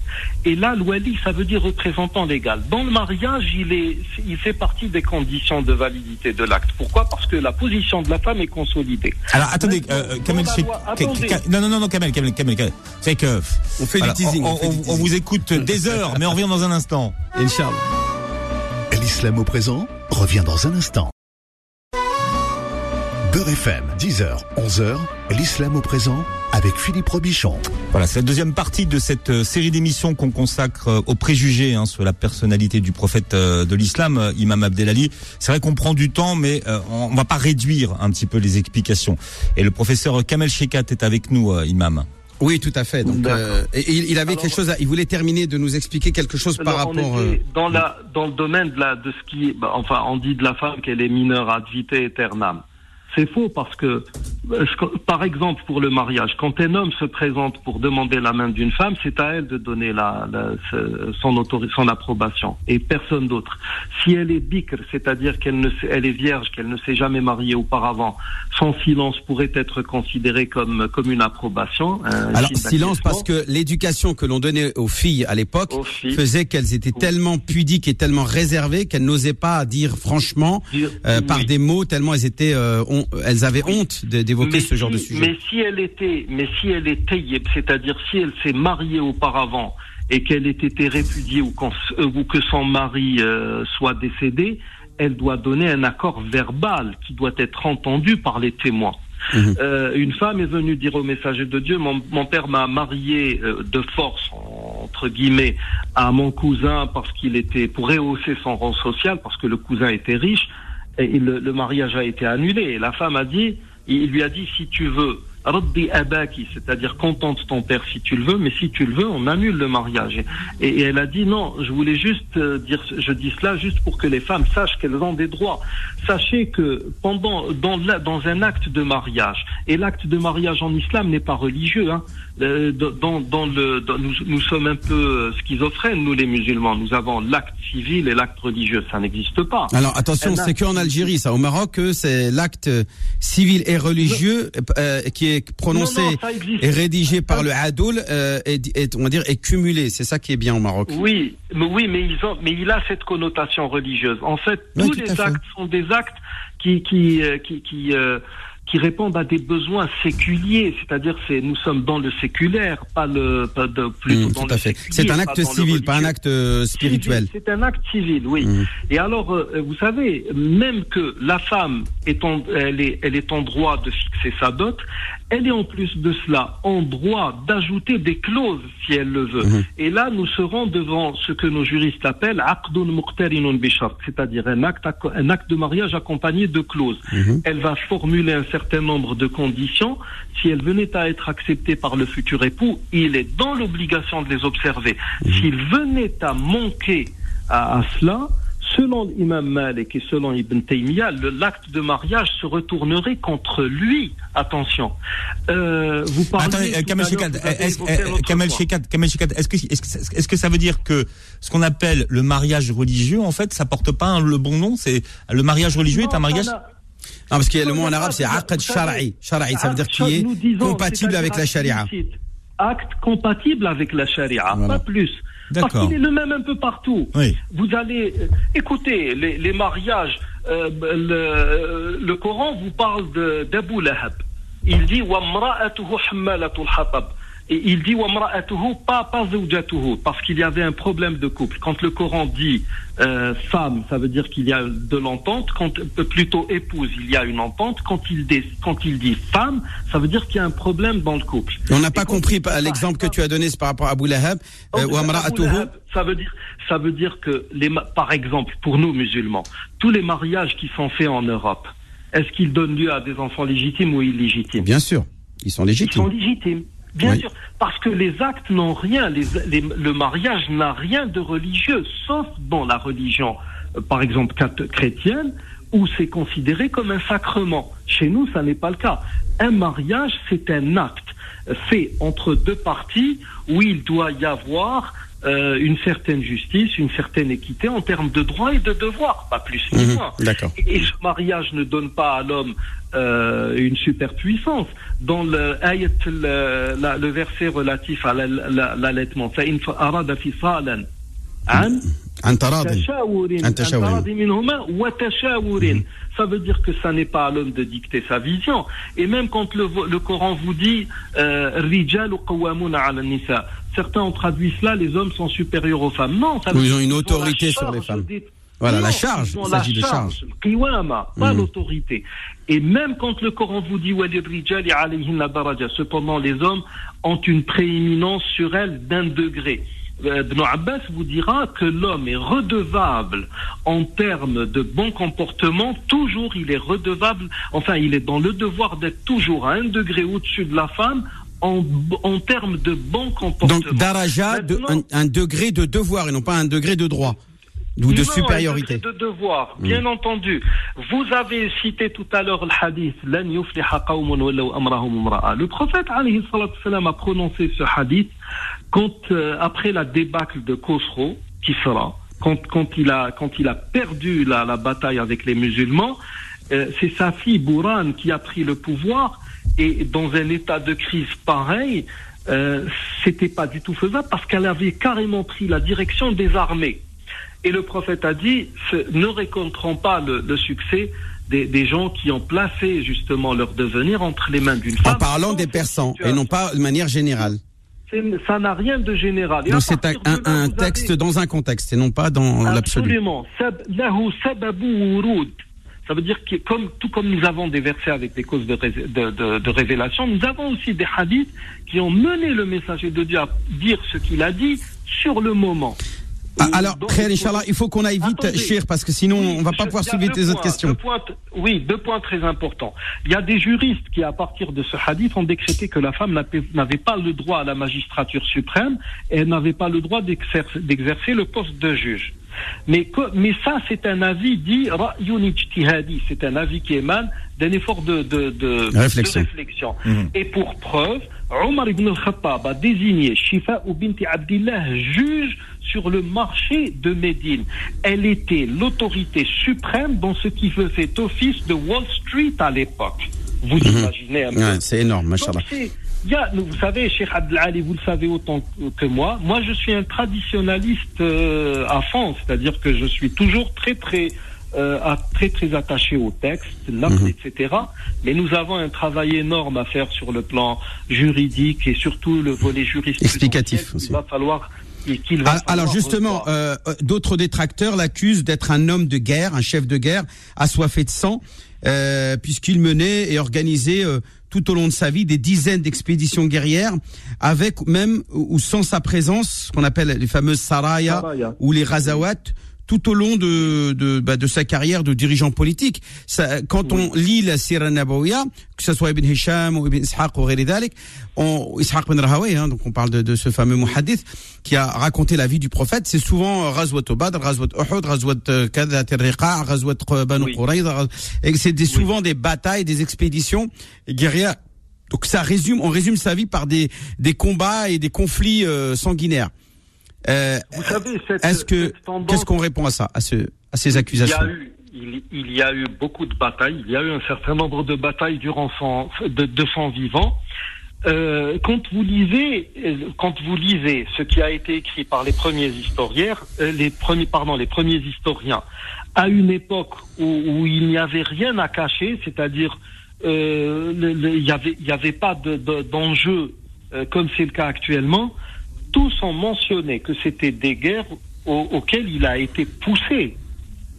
Et là, l'ouali, ça veut dire représentant légal. Dans le mariage, il, est, il fait partie des conditions de validité de l'acte. Pourquoi? Parce que la position de la femme est consolidée. Alors attendez, euh, Kamel, loi- attendez. Non non non Kamel, Kamel, Kamel, Kamel. c'est que On fait du teasing. on, on fait du on- on teasing. vous écoute des heures, mais on revient dans un instant. Inch'Allah. L'islam au présent? Revient dans un instant. Beurre FM, 10h, 11h, l'islam au présent avec Philippe Robichon. Voilà, c'est la deuxième partie de cette euh, série d'émissions qu'on consacre euh, aux préjugés hein, sur la personnalité du prophète euh, de l'islam, Imam Abdelali. C'est vrai qu'on prend du temps, mais euh, on va pas réduire un petit peu les explications. Et le professeur Kamel Shekat est avec nous, euh, Imam. Oui, tout à fait. Donc, euh, et il, il avait Alors, quelque chose. À, il voulait terminer de nous expliquer quelque chose par on rapport. euh, dans la dans le domaine de la de ce qui bah, enfin on dit de la femme qu'elle est mineure ad vitam aeternam. C'est faux parce que euh, par exemple pour le mariage, quand un homme se présente pour demander la main d'une femme, c'est à elle de donner la, la- son approbation et personne d'autre. Si elle est bikr, c'est-à-dire qu'elle ne s'est- elle est vierge, qu'elle ne s'est jamais mariée auparavant, son silence pourrait être considéré comme comme une approbation. un Alors silence parce que l'éducation que l'on donnait aux filles à l'époque faisait qu'elles étaient tellement pudiques et tellement réservées qu'elles n'osaient pas dire franchement Dire- euh, par des mots tellement elles étaient euh, on- elles avaient Oui. honte d'évoquer ce genre de sujet. Mais si elle était, mais si elle tayyib, c'est-à-dire si elle s'est mariée auparavant et qu'elle ait été répudiée ou, euh, ou que son mari euh, soit décédé, elle doit donner un accord verbal qui doit être entendu par les témoins. Mhm. Euh, une femme est venue dire au messager de Dieu, mon, mon père m'a marié euh, de force, entre guillemets, à mon cousin parce qu'il était, pour rehausser son rang social, parce que le cousin était riche, et le, le mariage a été annulé. Et la femme a dit, il lui a dit, si tu veux, Rabbi abaki, c'est-à-dire contente ton père si tu le veux, mais si tu le veux, on annule le mariage. Et, et elle a dit non, je voulais juste euh, dire, je dis cela juste pour que les femmes sachent qu'elles ont des droits. Sachez que pendant dans, dans un acte de mariage, et l'acte de mariage en islam n'est pas religieux. Hein, dans, dans le, dans- nous, nous sommes un peu euh, schizophrènes, nous les musulmans. Nous avons l'acte civil et l'acte religieux. Ça n'existe pas. Alors attention, c'est qu'en Algérie, ça. Au Maroc, euh, c'est l'acte civil et religieux euh, qui est prononcé Non, non, et rédigé par le Hadoul, euh, est, est- on va dire, est cumulé. C'est ça qui est bien au Maroc. Oui, mais oui, mais ils ont, mais il a cette connotation religieuse. En fait, Oui, tous les fait. actes sont des actes qui qui euh, qui qui, euh, qui répondent à des besoins séculiers, c'est-à-dire c'est nous sommes dans le séculaire, pas le pas de plutôt Mmh, dans tout le à fait. C'est un acte civil, pas un acte euh, spirituel. C'est un acte civil, oui. Mhm. Et alors, euh, vous savez, même que la femme est en, elle est, elle est en droit de fixer sa dot, elle est en plus de cela en droit d'ajouter des clauses si elle le veut. Mhm. Et là, nous serons devant ce que nos juristes appellent c'est-à-dire un acte, acco- un acte de mariage accompagné de clauses. Mhm. Elle va formuler un certain nombre de conditions. Si elle venait à être acceptée par le futur époux, il est dans l'obligation de les observer. S'il venait à manquer à, à cela, selon l'imam Malik et selon Ibn Taymiyyah, l'acte de mariage se retournerait contre lui. Attention. Euh, vous parliez Attendez, euh, Kamel est-ce- un euh, Shekat, est-ce que, est-ce que, est-ce que ça veut dire que ce qu'on appelle le mariage religieux, en fait, ça porte pas un- le bon nom? C'est, le mariage religieux est un Non, mariage n'a- Non, parce que le mot en Non, arabe, c'est aqd shar'i. Shar'i, ça veut dire qui est compatible avec la charia. Acte compatible avec la charia, pas plus. Parce qu'il est le même un peu partout. Vous allez euh, écouter les, mariages, euh, le, Coran vous parle d'Abu Lahab. Il dit et il dit pas parce qu'il y avait un problème de couple. Quand le Coran dit euh, femme, ça veut dire qu'il y a de l'entente. Quand euh, plutôt épouse, il y a une entente. Quand il, dit, quand il dit femme, ça veut dire qu'il y a un problème dans le couple. On n'a pas compris l'exemple que tu as donné par rapport à Abu Lahab. Oh, euh, ça veut dire ça veut dire que les par exemple pour nous musulmans, tous les mariages qui sont faits en Europe, est-ce qu'ils donnent lieu à des enfants légitimes ou illégitimes? Bien sûr, ils sont légitimes. Ils sont légitimes. Bien Oui. sûr, parce que les actes n'ont rien, les, les- le mariage n'a rien de religieux, sauf dans la religion, euh, par exemple chrétienne, où c'est considéré comme un sacrement. Chez nous, ça n'est pas le cas. Un mariage, c'est un acte euh, fait entre deux parties où il doit y avoir euh, une certaine justice, une certaine équité en termes de droits et de devoirs, pas plus ni Mhm, moins. D'accord. Et ce mariage ne donne pas à l'homme euh, une superpuissance. Dans le, ayat, le, la- le verset relatif à la- la- ça veut dire que ça n'est pas à l'homme de dicter sa vision. Et même quand le, le Coran vous dit Rijal euh, certains ont traduit cela, les hommes sont supérieurs aux femmes. Non, ça veut ils ont une autorité sur les femmes. Voilà, la charge, il s'agit de charge. Qiwama, pas mm. l'autorité. Et même quand le Coran vous dit rijal » cependant les hommes ont une prééminence sur elles d'un degré. Euh, Ibn Abbas vous dira que l'homme est redevable en termes de bon comportement, toujours il est redevable, enfin il est dans le devoir d'être toujours à un degré au-dessus de la femme en, en termes de bon comportement. Donc, daraja, de, Maintenant- un, un degré de devoir et non pas un degré de droit ou de Non, supériorité. de devoir, bien entendu. Vous avez cité tout à l'heure le hadith. Le prophète alayhi a prononcé ce hadith quand euh, après la débâcle de Khosrow, qui sera quand, quand il a quand il a perdu la, la bataille avec les musulmans, euh, c'est sa fille Bouran qui a pris le pouvoir et dans un état de crise pareil, euh, c'était pas du tout faisable parce qu'elle avait carrément pris la direction des armées. Et le prophète a dit, ne récolteront pas le, le succès des, des gens qui ont placé justement leur devenir entre les mains d'une femme. En parlant des persans et non pas de manière générale. Ça n'a rien de général. Et Donc c'est un, là, texte avez- dans un contexte et non pas dans l'absolu. Absolument. Ça veut dire que comme, tout comme nous avons des versets avec des causes de, ré- de, de- de révélation, nous avons aussi des hadiths qui ont mené le messager de Dieu à dire ce qu'il a dit sur le moment. Ah, alors, Khair, Inch'Allah, il faut qu'on aille vite, Attendez. cher, parce que sinon Oui, on va pas pouvoir suivre tes autres questions. deux points t- oui, deux points très importants. Il y a des juristes qui, à partir de ce hadith, ont décrété que la femme n'avait pas le droit à la magistrature suprême et n'avait pas le droit d'exercer le poste de juge. Mais, mais ça, c'est un avis dit. C'est un avis qui émane d'un effort de, de, de, de Réflexion. réflexion. Mhm. Et pour preuve, Omar ibn al-Khattab a désigné Shifa ou binti Abdillah juge sur le marché de Médine. Elle était l'autorité suprême dans ce qui faisait office de Wall Street à l'époque. Vous imaginez un peu. Mhm. Ouais, c'est énorme, machallah. C'est- il y a, vous savez, Cheikh Abdelali, vous le savez autant que- moi, moi je suis un traditionnaliste euh, à fond, c'est-à-dire que je suis toujours très très euh, à- très très attaché au texte, l'acte, Mhm. etc. Mais nous avons un travail énorme à faire sur le plan juridique et surtout le volet juridique. Explicatif aussi. Il va falloir Ah, Alors justement, euh, euh, d'autres détracteurs l'accusent d'être un homme de guerre, un chef de guerre, assoiffé de sang, euh, puisqu'il menait et organisait euh, tout au long de sa vie des dizaines d'expéditions guerrières, avec même ou sans sa présence, ce qu'on appelle les fameuses saraya, Saraya. ou les razawat, tout au long de de, bah, de sa carrière de dirigeant politique. Ça, quand on lit la Sira Nabawiya, que ce soit Ibn Hisham ou Ibn Ishaq ou on, Ishaq ben Rahawi, hein, donc on parle de, de, ce fameux muhadith qui a raconté la vie du prophète, c'est souvent euh, Razwat Badr, Razwat Uhud, Razwat euh, Kadat Riqa, Razwat euh, Banu Qurayza, et c'est souvent des batailles, des expéditions guerrières donc ça résume, on résume sa vie par des, des combats et des conflits sanguinaires. Euh, Vous savez, cette- est-ce que qu'est-ce qu'on répond à ça, à ce à ces Il y accusations a eu, il, il y a eu beaucoup de batailles. Il y a eu un certain nombre de batailles durant son, de, de son vivant. Euh, quand vous lisez, euh, quand vous lisez ce qui a été écrit par les premiers historiens, les premiers, pardon, les premiers historiens, à une époque où, où il n'y avait rien à cacher, c'est-à-dire euh, il n'y avait, il y avait pas de- de- d'enjeu euh, comme c'est le cas actuellement. Tous ont mentionné que c'était des guerres au- auxquelles il a été poussé.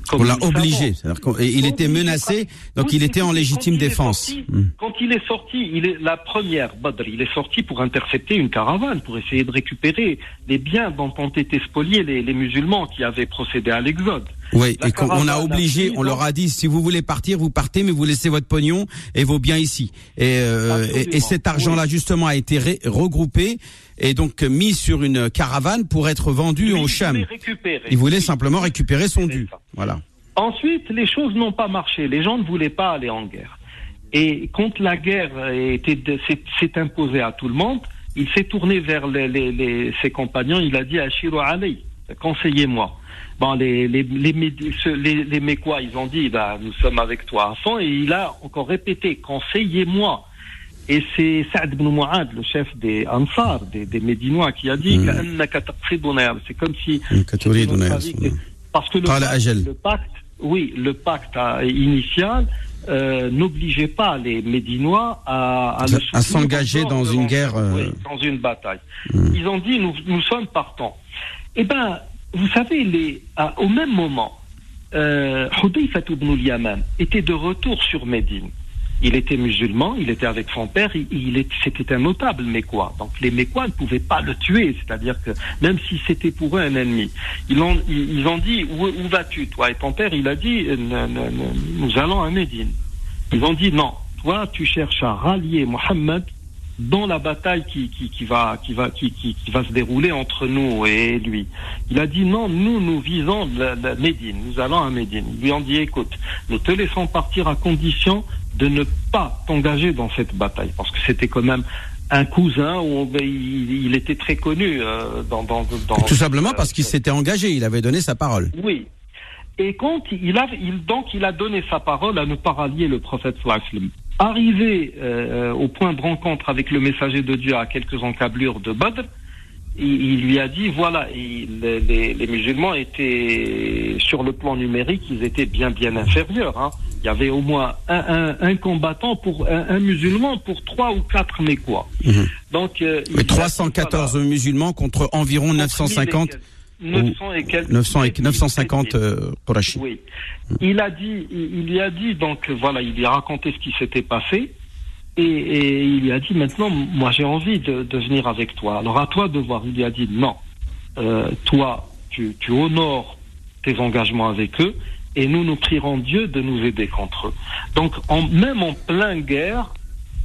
Comme On l'a obligé, qu'il était menacé, donc il était en légitime il défense. Hmm. Quand il est sorti, il est la première Badr, il est sorti pour intercepter une caravane, pour essayer de récupérer les biens dont ont été spoliés les, les musulmans qui avaient procédé à l'exode. Oui, et qu'on on a obligé, on leur a dit si vous voulez partir, vous partez, mais vous laissez votre pognon et vos biens ici. Et, euh, Absolument, et, et cet argent-là oui. justement a été regroupé et donc mis sur une caravane pour être vendu Lui, au Cham. Il voulait Oui. simplement récupérer son dû. ça. Voilà. Ensuite, les choses n'ont pas marché. Les gens ne voulaient pas aller en guerre. Et quand la guerre s'est imposée à tout le monde, il s'est tourné vers les, les- les- ses compagnons. Il a dit Ashiru Ali, conseillez-moi. Bon, les, les, les, les, les Mécois, ils ont dit, bah, nous sommes avec toi à fond, et il a encore répété, conseillez-moi. Et c'est Saad ibn Mu'ad, le chef des Ansar, des, des Médinois, qui a dit mmh. C'est comme si. Parce que le pacte, le pacte, oui, le pacte euh, initial euh, n'obligeait pas les Médinois à, à, à s'engager dans une guerre. Euh, oui, dans une bataille. Hmm. Ils ont dit nous, nous sommes partants. Eh bien, vous savez, au même moment, euh, ibn al-Yaman était de retour sur Médine. Il était musulman, il était avec son père, il, il c'était un notable mécois. Donc les mécois ne pouvaient pas le tuer, c'est-à-dire que même si c'était pour eux un ennemi, ils ont, dit où, vas-tu toi? Et ton père, il a dit euh, nous allons à Médine. Ils ont dit non, toi tu cherches à rallier Mohammed dans la bataille qui, qui, qui va qui va qui, qui, qui va se dérouler entre nous et lui. Il a dit non, nous nous visons la, la Médine, nous allons à Médine. Ils lui ont dit écoute, nous te laissons partir à condition de ne pas t'engager dans cette bataille parce que c'était quand même un cousin où il, il était très connu euh, dans, dans, dans Tout simplement parce qu'il s'était engagé, il avait donné sa parole. oui. Et quand il a, il, donc il a donné sa parole à ne pas rallier le prophète sallallahu. Arrivé euh, au point de rencontre avec le messager de Dieu à quelques encablures de Badr, il, il lui a dit voilà, il- les, les- musulmans étaient sur le plan numérique, ils étaient bien bien inférieurs. hein. Il y avait au moins un, un, un combattant pour un, un musulman pour trois ou quatre mécois. Mhm. Donc euh, Mais a dit, 314 voilà, musulmans contre environ 950, 900 et quelques 900 et 950 euh, oui. Il a dit, il lui a dit, donc voilà, il lui a raconté ce qui s'était passé. Et, et il lui a dit, maintenant, moi j'ai envie de, de venir avec toi. Alors à toi de voir. Il lui a dit, non, Euh, toi, tu, tu honores tes engagements avec eux et nous, nous prierons Dieu de nous aider contre eux. Donc, en, même en pleine guerre,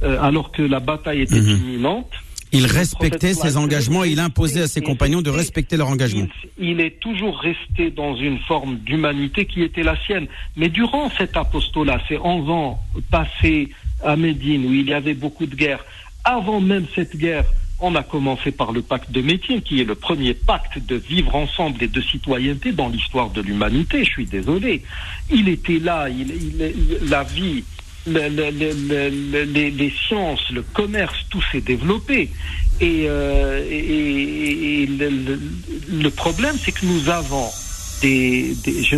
euh, alors que la bataille était Mhm. imminente, Il respectait ses engagements et il imposait à ses compagnons de respecter leur engagement. il, il est toujours resté dans une forme d'humanité qui était la sienne. Mais durant cet apostolat, ces 11 ans passés à Médine, où il y avait beaucoup de guerres, avant même cette guerre, on a commencé par le pacte de Médine, qui est le premier pacte de vivre ensemble et de citoyenneté dans l'histoire de l'humanité. Je suis désolé. Il était là, il, il- il- la vie, le- le- le- le- le- les, les sciences, le commerce, tout s'est développé. Et, euh, et- le problème, c'est que nous avons des, des- je,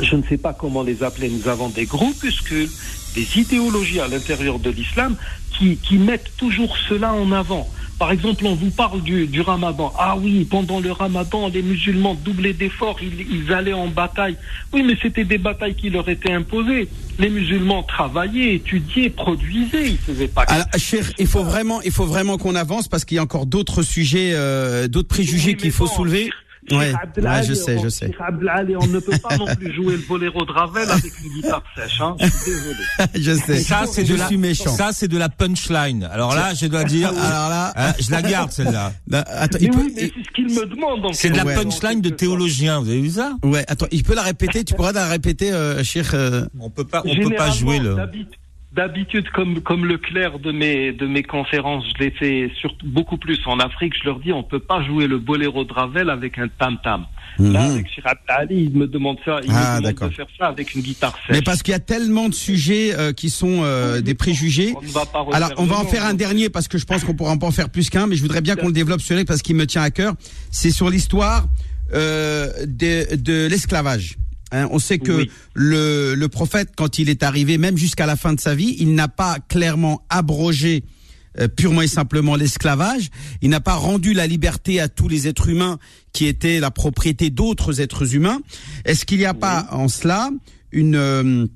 je ne sais pas comment les appeler, nous avons des groupuscules, des idéologies à l'intérieur de l'islam qui, qui mettent toujours cela en avant. Par exemple, on vous parle du, du ramadan. Ah oui, pendant le ramadan, les musulmans doublaient d'efforts, ils, ils allaient en bataille. Oui, mais c'était des batailles qui leur étaient imposées. Les musulmans travaillaient, étudiaient, produisaient, ils faisaient pas Alors, cher, il faut vraiment, il faut vraiment qu'on avance parce qu'il y a encore d'autres sujets, euh, d'autres préjugés Oui, qu'il faut bon, soulever. Ouais, ouais, je sais, on- je sais. Abdelali, on ne peut pas non plus jouer le boléro de Ravel avec une guitare sèche. Hein. Je suis désolé. je sais. Ça, c'est je de la, suis méchant. ça, c'est de la punchline. Alors là, je dois dire, Alors là, hein, je la garde, celle-là. là, attends, Mais il peut, oui, mais c'est ce qu'il me demande. en C'est de la Ouais. punchline de théologien. Vous avez vu ça? ouais, attends, il peut la répéter. Tu pourras la répéter, euh, cher. euh, On peut pas, on peut pas jouer le. D'habitude- comme comme le clair de mes de mes conférences, je l'ai fait surtout beaucoup plus en Afrique. Je leur dis, on peut pas jouer le boléro de Ravel avec un tam tam. Là, Mhm. avec Cheikh Abdelali, il me demande ça. Il Ah, me demande de faire ça avec une guitare sèche. Mais parce qu'il y a tellement de sujets euh, qui sont euh, des préjugés. On va pas Alors, on va en faire un dernier parce que je pense qu'on pourra pas en faire plus qu'un, mais je voudrais bien qu'on le développe sur lui parce qu'il me tient à cœur. C'est sur l'histoire euh, de, de l'esclavage. Hein, on sait que Oui. le, le prophète, quand il est arrivé, même jusqu'à la fin de sa vie, il n'a pas clairement abrogé euh, purement et simplement l'esclavage. Il n'a pas rendu la liberté à tous les êtres humains qui étaient la propriété d'autres êtres humains. Est-ce qu'il n'y a pas en cela une euh,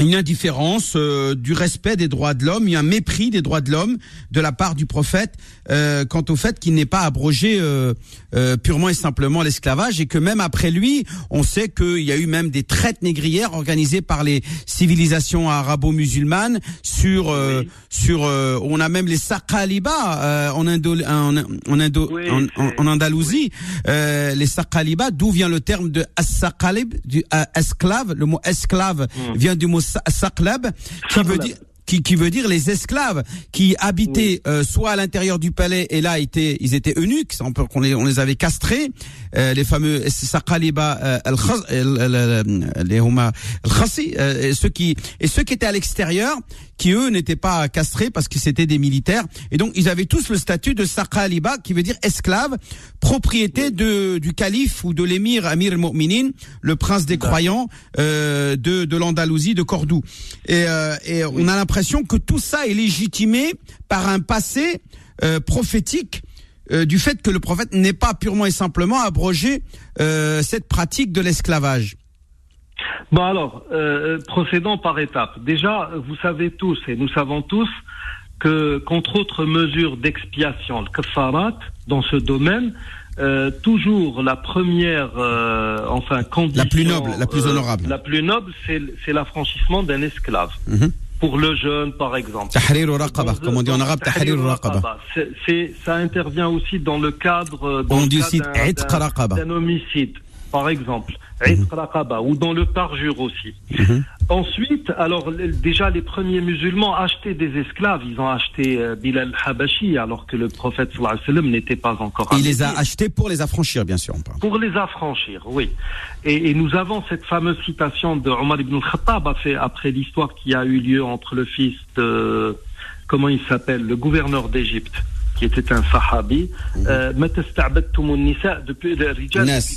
une indifférence euh, du respect des droits de l'homme, il y a un mépris des droits de l'homme de la part du prophète euh, quant au fait qu'il n'est pas abrogé euh, euh, purement et simplement l'esclavage et que même après lui, on sait qu'il y a eu même des traites négrières organisées par les civilisations arabo-musulmanes sur euh, Oui. sur euh, on a même les Saqaliba euh, en Indo en, en, Indo, Oui, en, Andalousie. euh, les Saqaliba d'où vient le terme de as-saqalib du euh, esclave? Le mot esclave vient du mot saqlab qui veut dire qui, qui veut dire les esclaves qui habitaient euh, soit à l'intérieur du palais et là étaient ils étaient eunuques on peut qu'on les on les avait castrés euh, les fameux saqaliba euh, al-khasi euh, et ceux qui et ceux qui étaient à l'extérieur qui eux n'étaient pas castrés parce que c'était des militaires. Et donc ils avaient tous le statut de saqaliba qui veut dire esclave propriété de du calife ou de l'émir Amir al-Mu'minin le prince des croyants euh, de de l'Andalousie de Cordoue. Et, euh, et on a l'impression que tout ça est légitimé par un passé euh, prophétique euh, du fait que le prophète n'est pas purement et simplement abrogé euh, cette pratique de l'esclavage. Bon alors, procédons par étapes. Déjà, vous savez tous et nous savons tous que, qu'entre autres mesures d'expiation, le kafarat, dans ce domaine, euh, toujours la première, euh, enfin, condition. La plus noble, la plus euh, honorable. la plus noble, c'est, l'affranchissement d'un esclave. Mhm. Pour le jeune, par exemple. Comme on dit en arabe, ça intervient aussi dans le cadre, dans On le dit d'un homicide, par exemple, itq raqaba, ou dans le parjure aussi. Mhm. Ensuite, alors déjà les premiers musulmans achetaient des esclaves. Ils ont acheté euh, Bilal Habashi alors que le prophète sallallahu alayhi wa sallam n'était pas encore. Il les a achetés pour les affranchir, bien sûr. Pour les affranchir, oui. Et, et nous avons cette fameuse citation de Omar ibn fait- après l'histoire qui a eu lieu entre le fils de, comment il s'appelle, le gouverneur d'Égypte, qui était un sahabi. Euh, sta'badtum an-nisa, depuis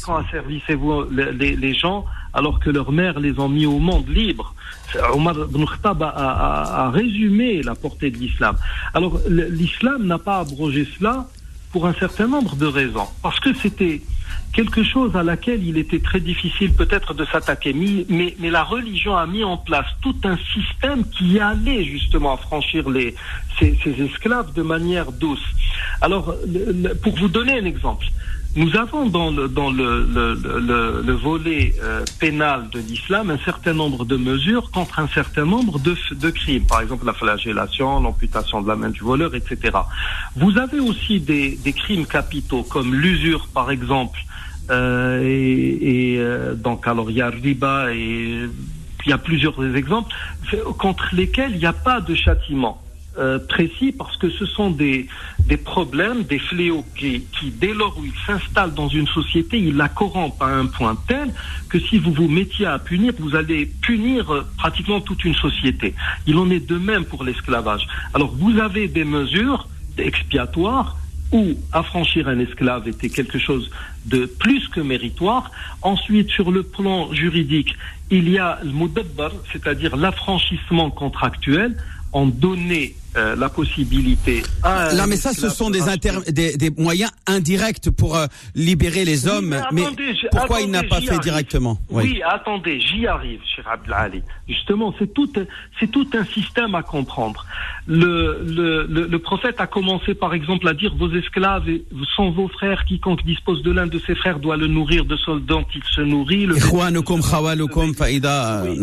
quand asservissez-vous les, les- les gens alors que leurs mères les ont mis au monde libre Omar ibn Khattab a, a- a résumé la portée de l'islam. Alors l'islam n'a pas abrogé cela pour un certain nombre de raisons. Parce que c'était quelque chose à laquelle il était très difficile peut-être de s'attaquer. Mais, la religion a mis en place tout un système qui allait justement affranchir les, ces, esclaves de manière douce. Alors, pour vous donner un exemple, nous avons dans le, dans le, le, le, le volet euh, pénal de l'islam un certain nombre de mesures contre un certain nombre de, de crimes. Par exemple, la flagellation, l'amputation de la main du voleur, etc. Vous avez aussi des, des crimes capitaux comme l'usure, par exemple. Euh, et euh, donc, alors, il y a riba et il y a plusieurs exemples contre lesquels il n'y a pas de châtiment euh, précis parce que ce sont des, des problèmes, des fléaux qui, dès lors où ils s'installent dans une société, ils la corrompent à un point tel que si vous vous mettiez à punir, vous allez punir euh, pratiquement toute une société. Il en est de même pour l'esclavage. Alors vous avez des mesures expiatoires où affranchir un esclave était quelque chose de plus que méritoire. Ensuite, sur le plan juridique, il y a le mudabbar, c'est-à-dire l'affranchissement contractuel, en donner euh, la possibilité à Là, mais ça, ce sont de des, racheter. inter- des, des moyens indirects pour euh, libérer les hommes. mais Mais, attendez, pourquoi il n'a pas fait arrive. directement? Oui, attendez, j'y arrive, cher Abdelali. Justement, c'est tout, c'est tout un système à comprendre. Le, le, le, le prophète a commencé, par exemple, à dire vos esclaves sont vos frères. Quiconque dispose de l'un de ses frères doit le nourrir de ce dont il se nourrit. Le. Oui.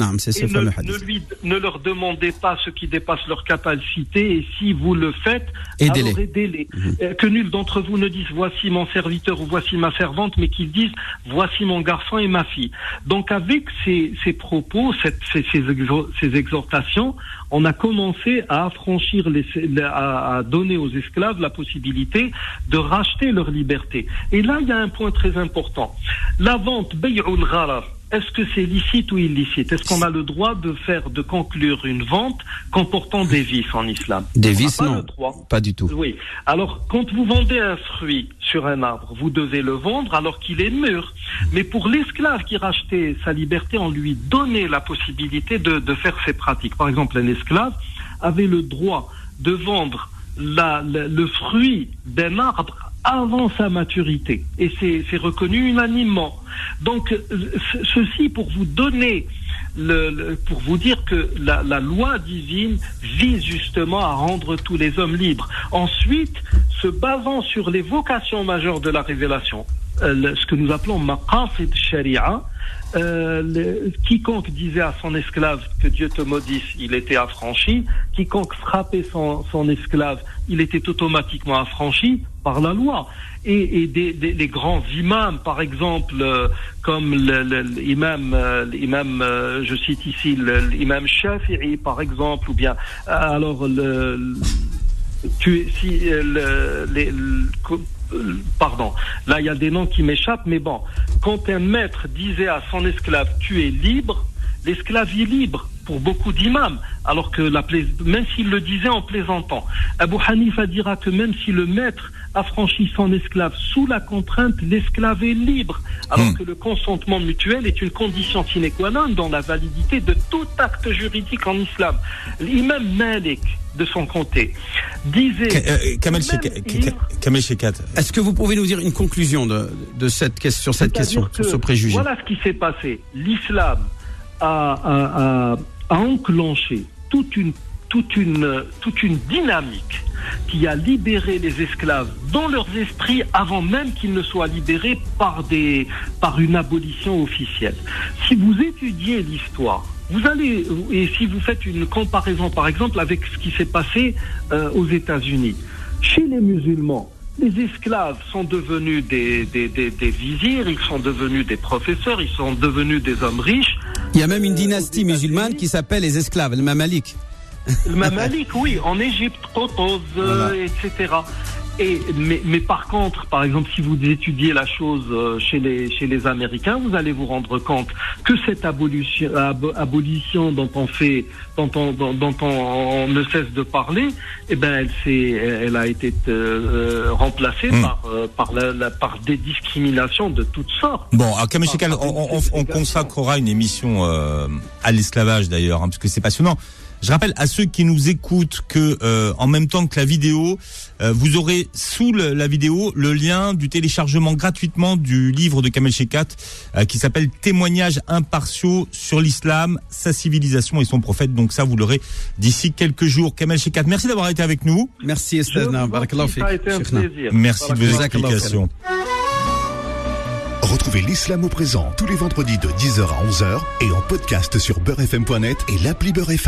Lui, ne leur demandez pas ce qui dépasse leur capacité et si vous le faites, Aidez-les. alors aidez-les. Euh, que nul d'entre vous ne dise voici mon serviteur ou voici ma servante, mais qu'ils disent voici mon garçon et ma fille. Donc avec ces, ces propos, cette- ces, ces, exhortations, on a commencé à affranchir, les, à, à donner aux esclaves la possibilité de racheter leur liberté. Et là, il y a un point très important. La vente, bay'ul gharar, est-ce que c'est licite ou illicite? Est-ce qu'on a le droit de faire, de conclure une vente comportant des vices en islam? Des vices, non. Pas du tout. Oui. Alors, quand vous vendez un fruit sur un arbre, vous devez le vendre alors qu'il est mûr. Mais pour l'esclave qui rachetait sa liberté, on lui donnait la possibilité de, de faire ses pratiques. Par exemple, un esclave avait le droit de vendre la- le fruit d'un arbre avant sa maturité. Et c'est reconnu unanimement. Donc, euh, ce- ceci pour vous donner pour vous dire que la, loi divine vise justement à rendre tous les hommes libres. Ensuite, se basant sur les vocations majeures de la révélation, ce que nous appelons maqasid sharia, euh, le- quiconque disait à son esclave que Dieu te maudisse, il était affranchi. Quiconque frappait son, esclave, il était automatiquement affranchi par la loi. Et, des, grands imams, par exemple, euh, comme le- le- l'imam, euh, l'imam, euh, je cite ici le- l'imam Shafi'i, par exemple, ou bien euh, alors le, tu, si euh, le, les- le- euh, pardon, là il y a des noms qui m'échappent, mais bon, quand un maître disait à son esclave tu es libre, l'esclave est libre pour beaucoup d'imams, alors que même s'il le disait en plaisantant. Abu Hanifa dira que même si le maître affranchit son esclave sous la contrainte, l'esclave est libre, alors Hmm. que le consentement mutuel est une condition sine qua non dans la validité de tout acte juridique en islam. L'imam Malik, de son côté, disait... Euh, Kamel Shekat-. Est-ce que vous pouvez nous dire une conclusion de, de cette question, sur cette question, sur ce préjugé? Voilà ce qui s'est passé. L'islam a, a, a enclenché toute une toute une, toute une dynamique qui a libéré les esclaves dans leurs esprits avant même qu'ils ne soient libérés par, des, par une abolition officielle. Si vous étudiez l'histoire, vous allez, et si vous faites une comparaison par exemple avec ce qui s'est passé euh, aux États-Unis, chez les musulmans, les esclaves sont devenus des, des, des, vizirs, ils sont devenus des professeurs, ils sont devenus des hommes riches. Il y a même une dynastie musulmane qui s'appelle les esclaves, le Mamalik. Le Mamalik, oui, en Égypte, Qotuz, voilà. etc. Et, mais, mais, par contre, par exemple, si vous étudiez la chose euh, chez les, chez les Américains, vous allez vous rendre compte que cette abolition, ab, abolition dont on fait, dont on, dont, dont on, on, ne cesse de parler, eh ben, elle, elle a été euh, remplacée mmh. par, euh, par, la, la, par des discriminations de toutes sortes. Bon, à Kameshikal, on, on, on, consacrera une émission euh, à l'esclavage d'ailleurs, hein, parce que c'est passionnant. Je rappelle à ceux qui nous écoutent que euh, en même temps que la vidéo, euh, vous aurez sous le, la vidéo le lien du téléchargement gratuitement du livre de Kamel Shekat euh, qui s'appelle Témoignages impartiaux sur l'islam, sa civilisation et son prophète. Donc ça, vous l'aurez d'ici quelques jours. Kamel Shekat, merci d'avoir été avec nous. Merci Estana. Merci de vos explications. Retrouvez l'islam au présent tous les vendredis de 10h à 11h et en podcast sur beurrefm.net et l'appli Beurrefm.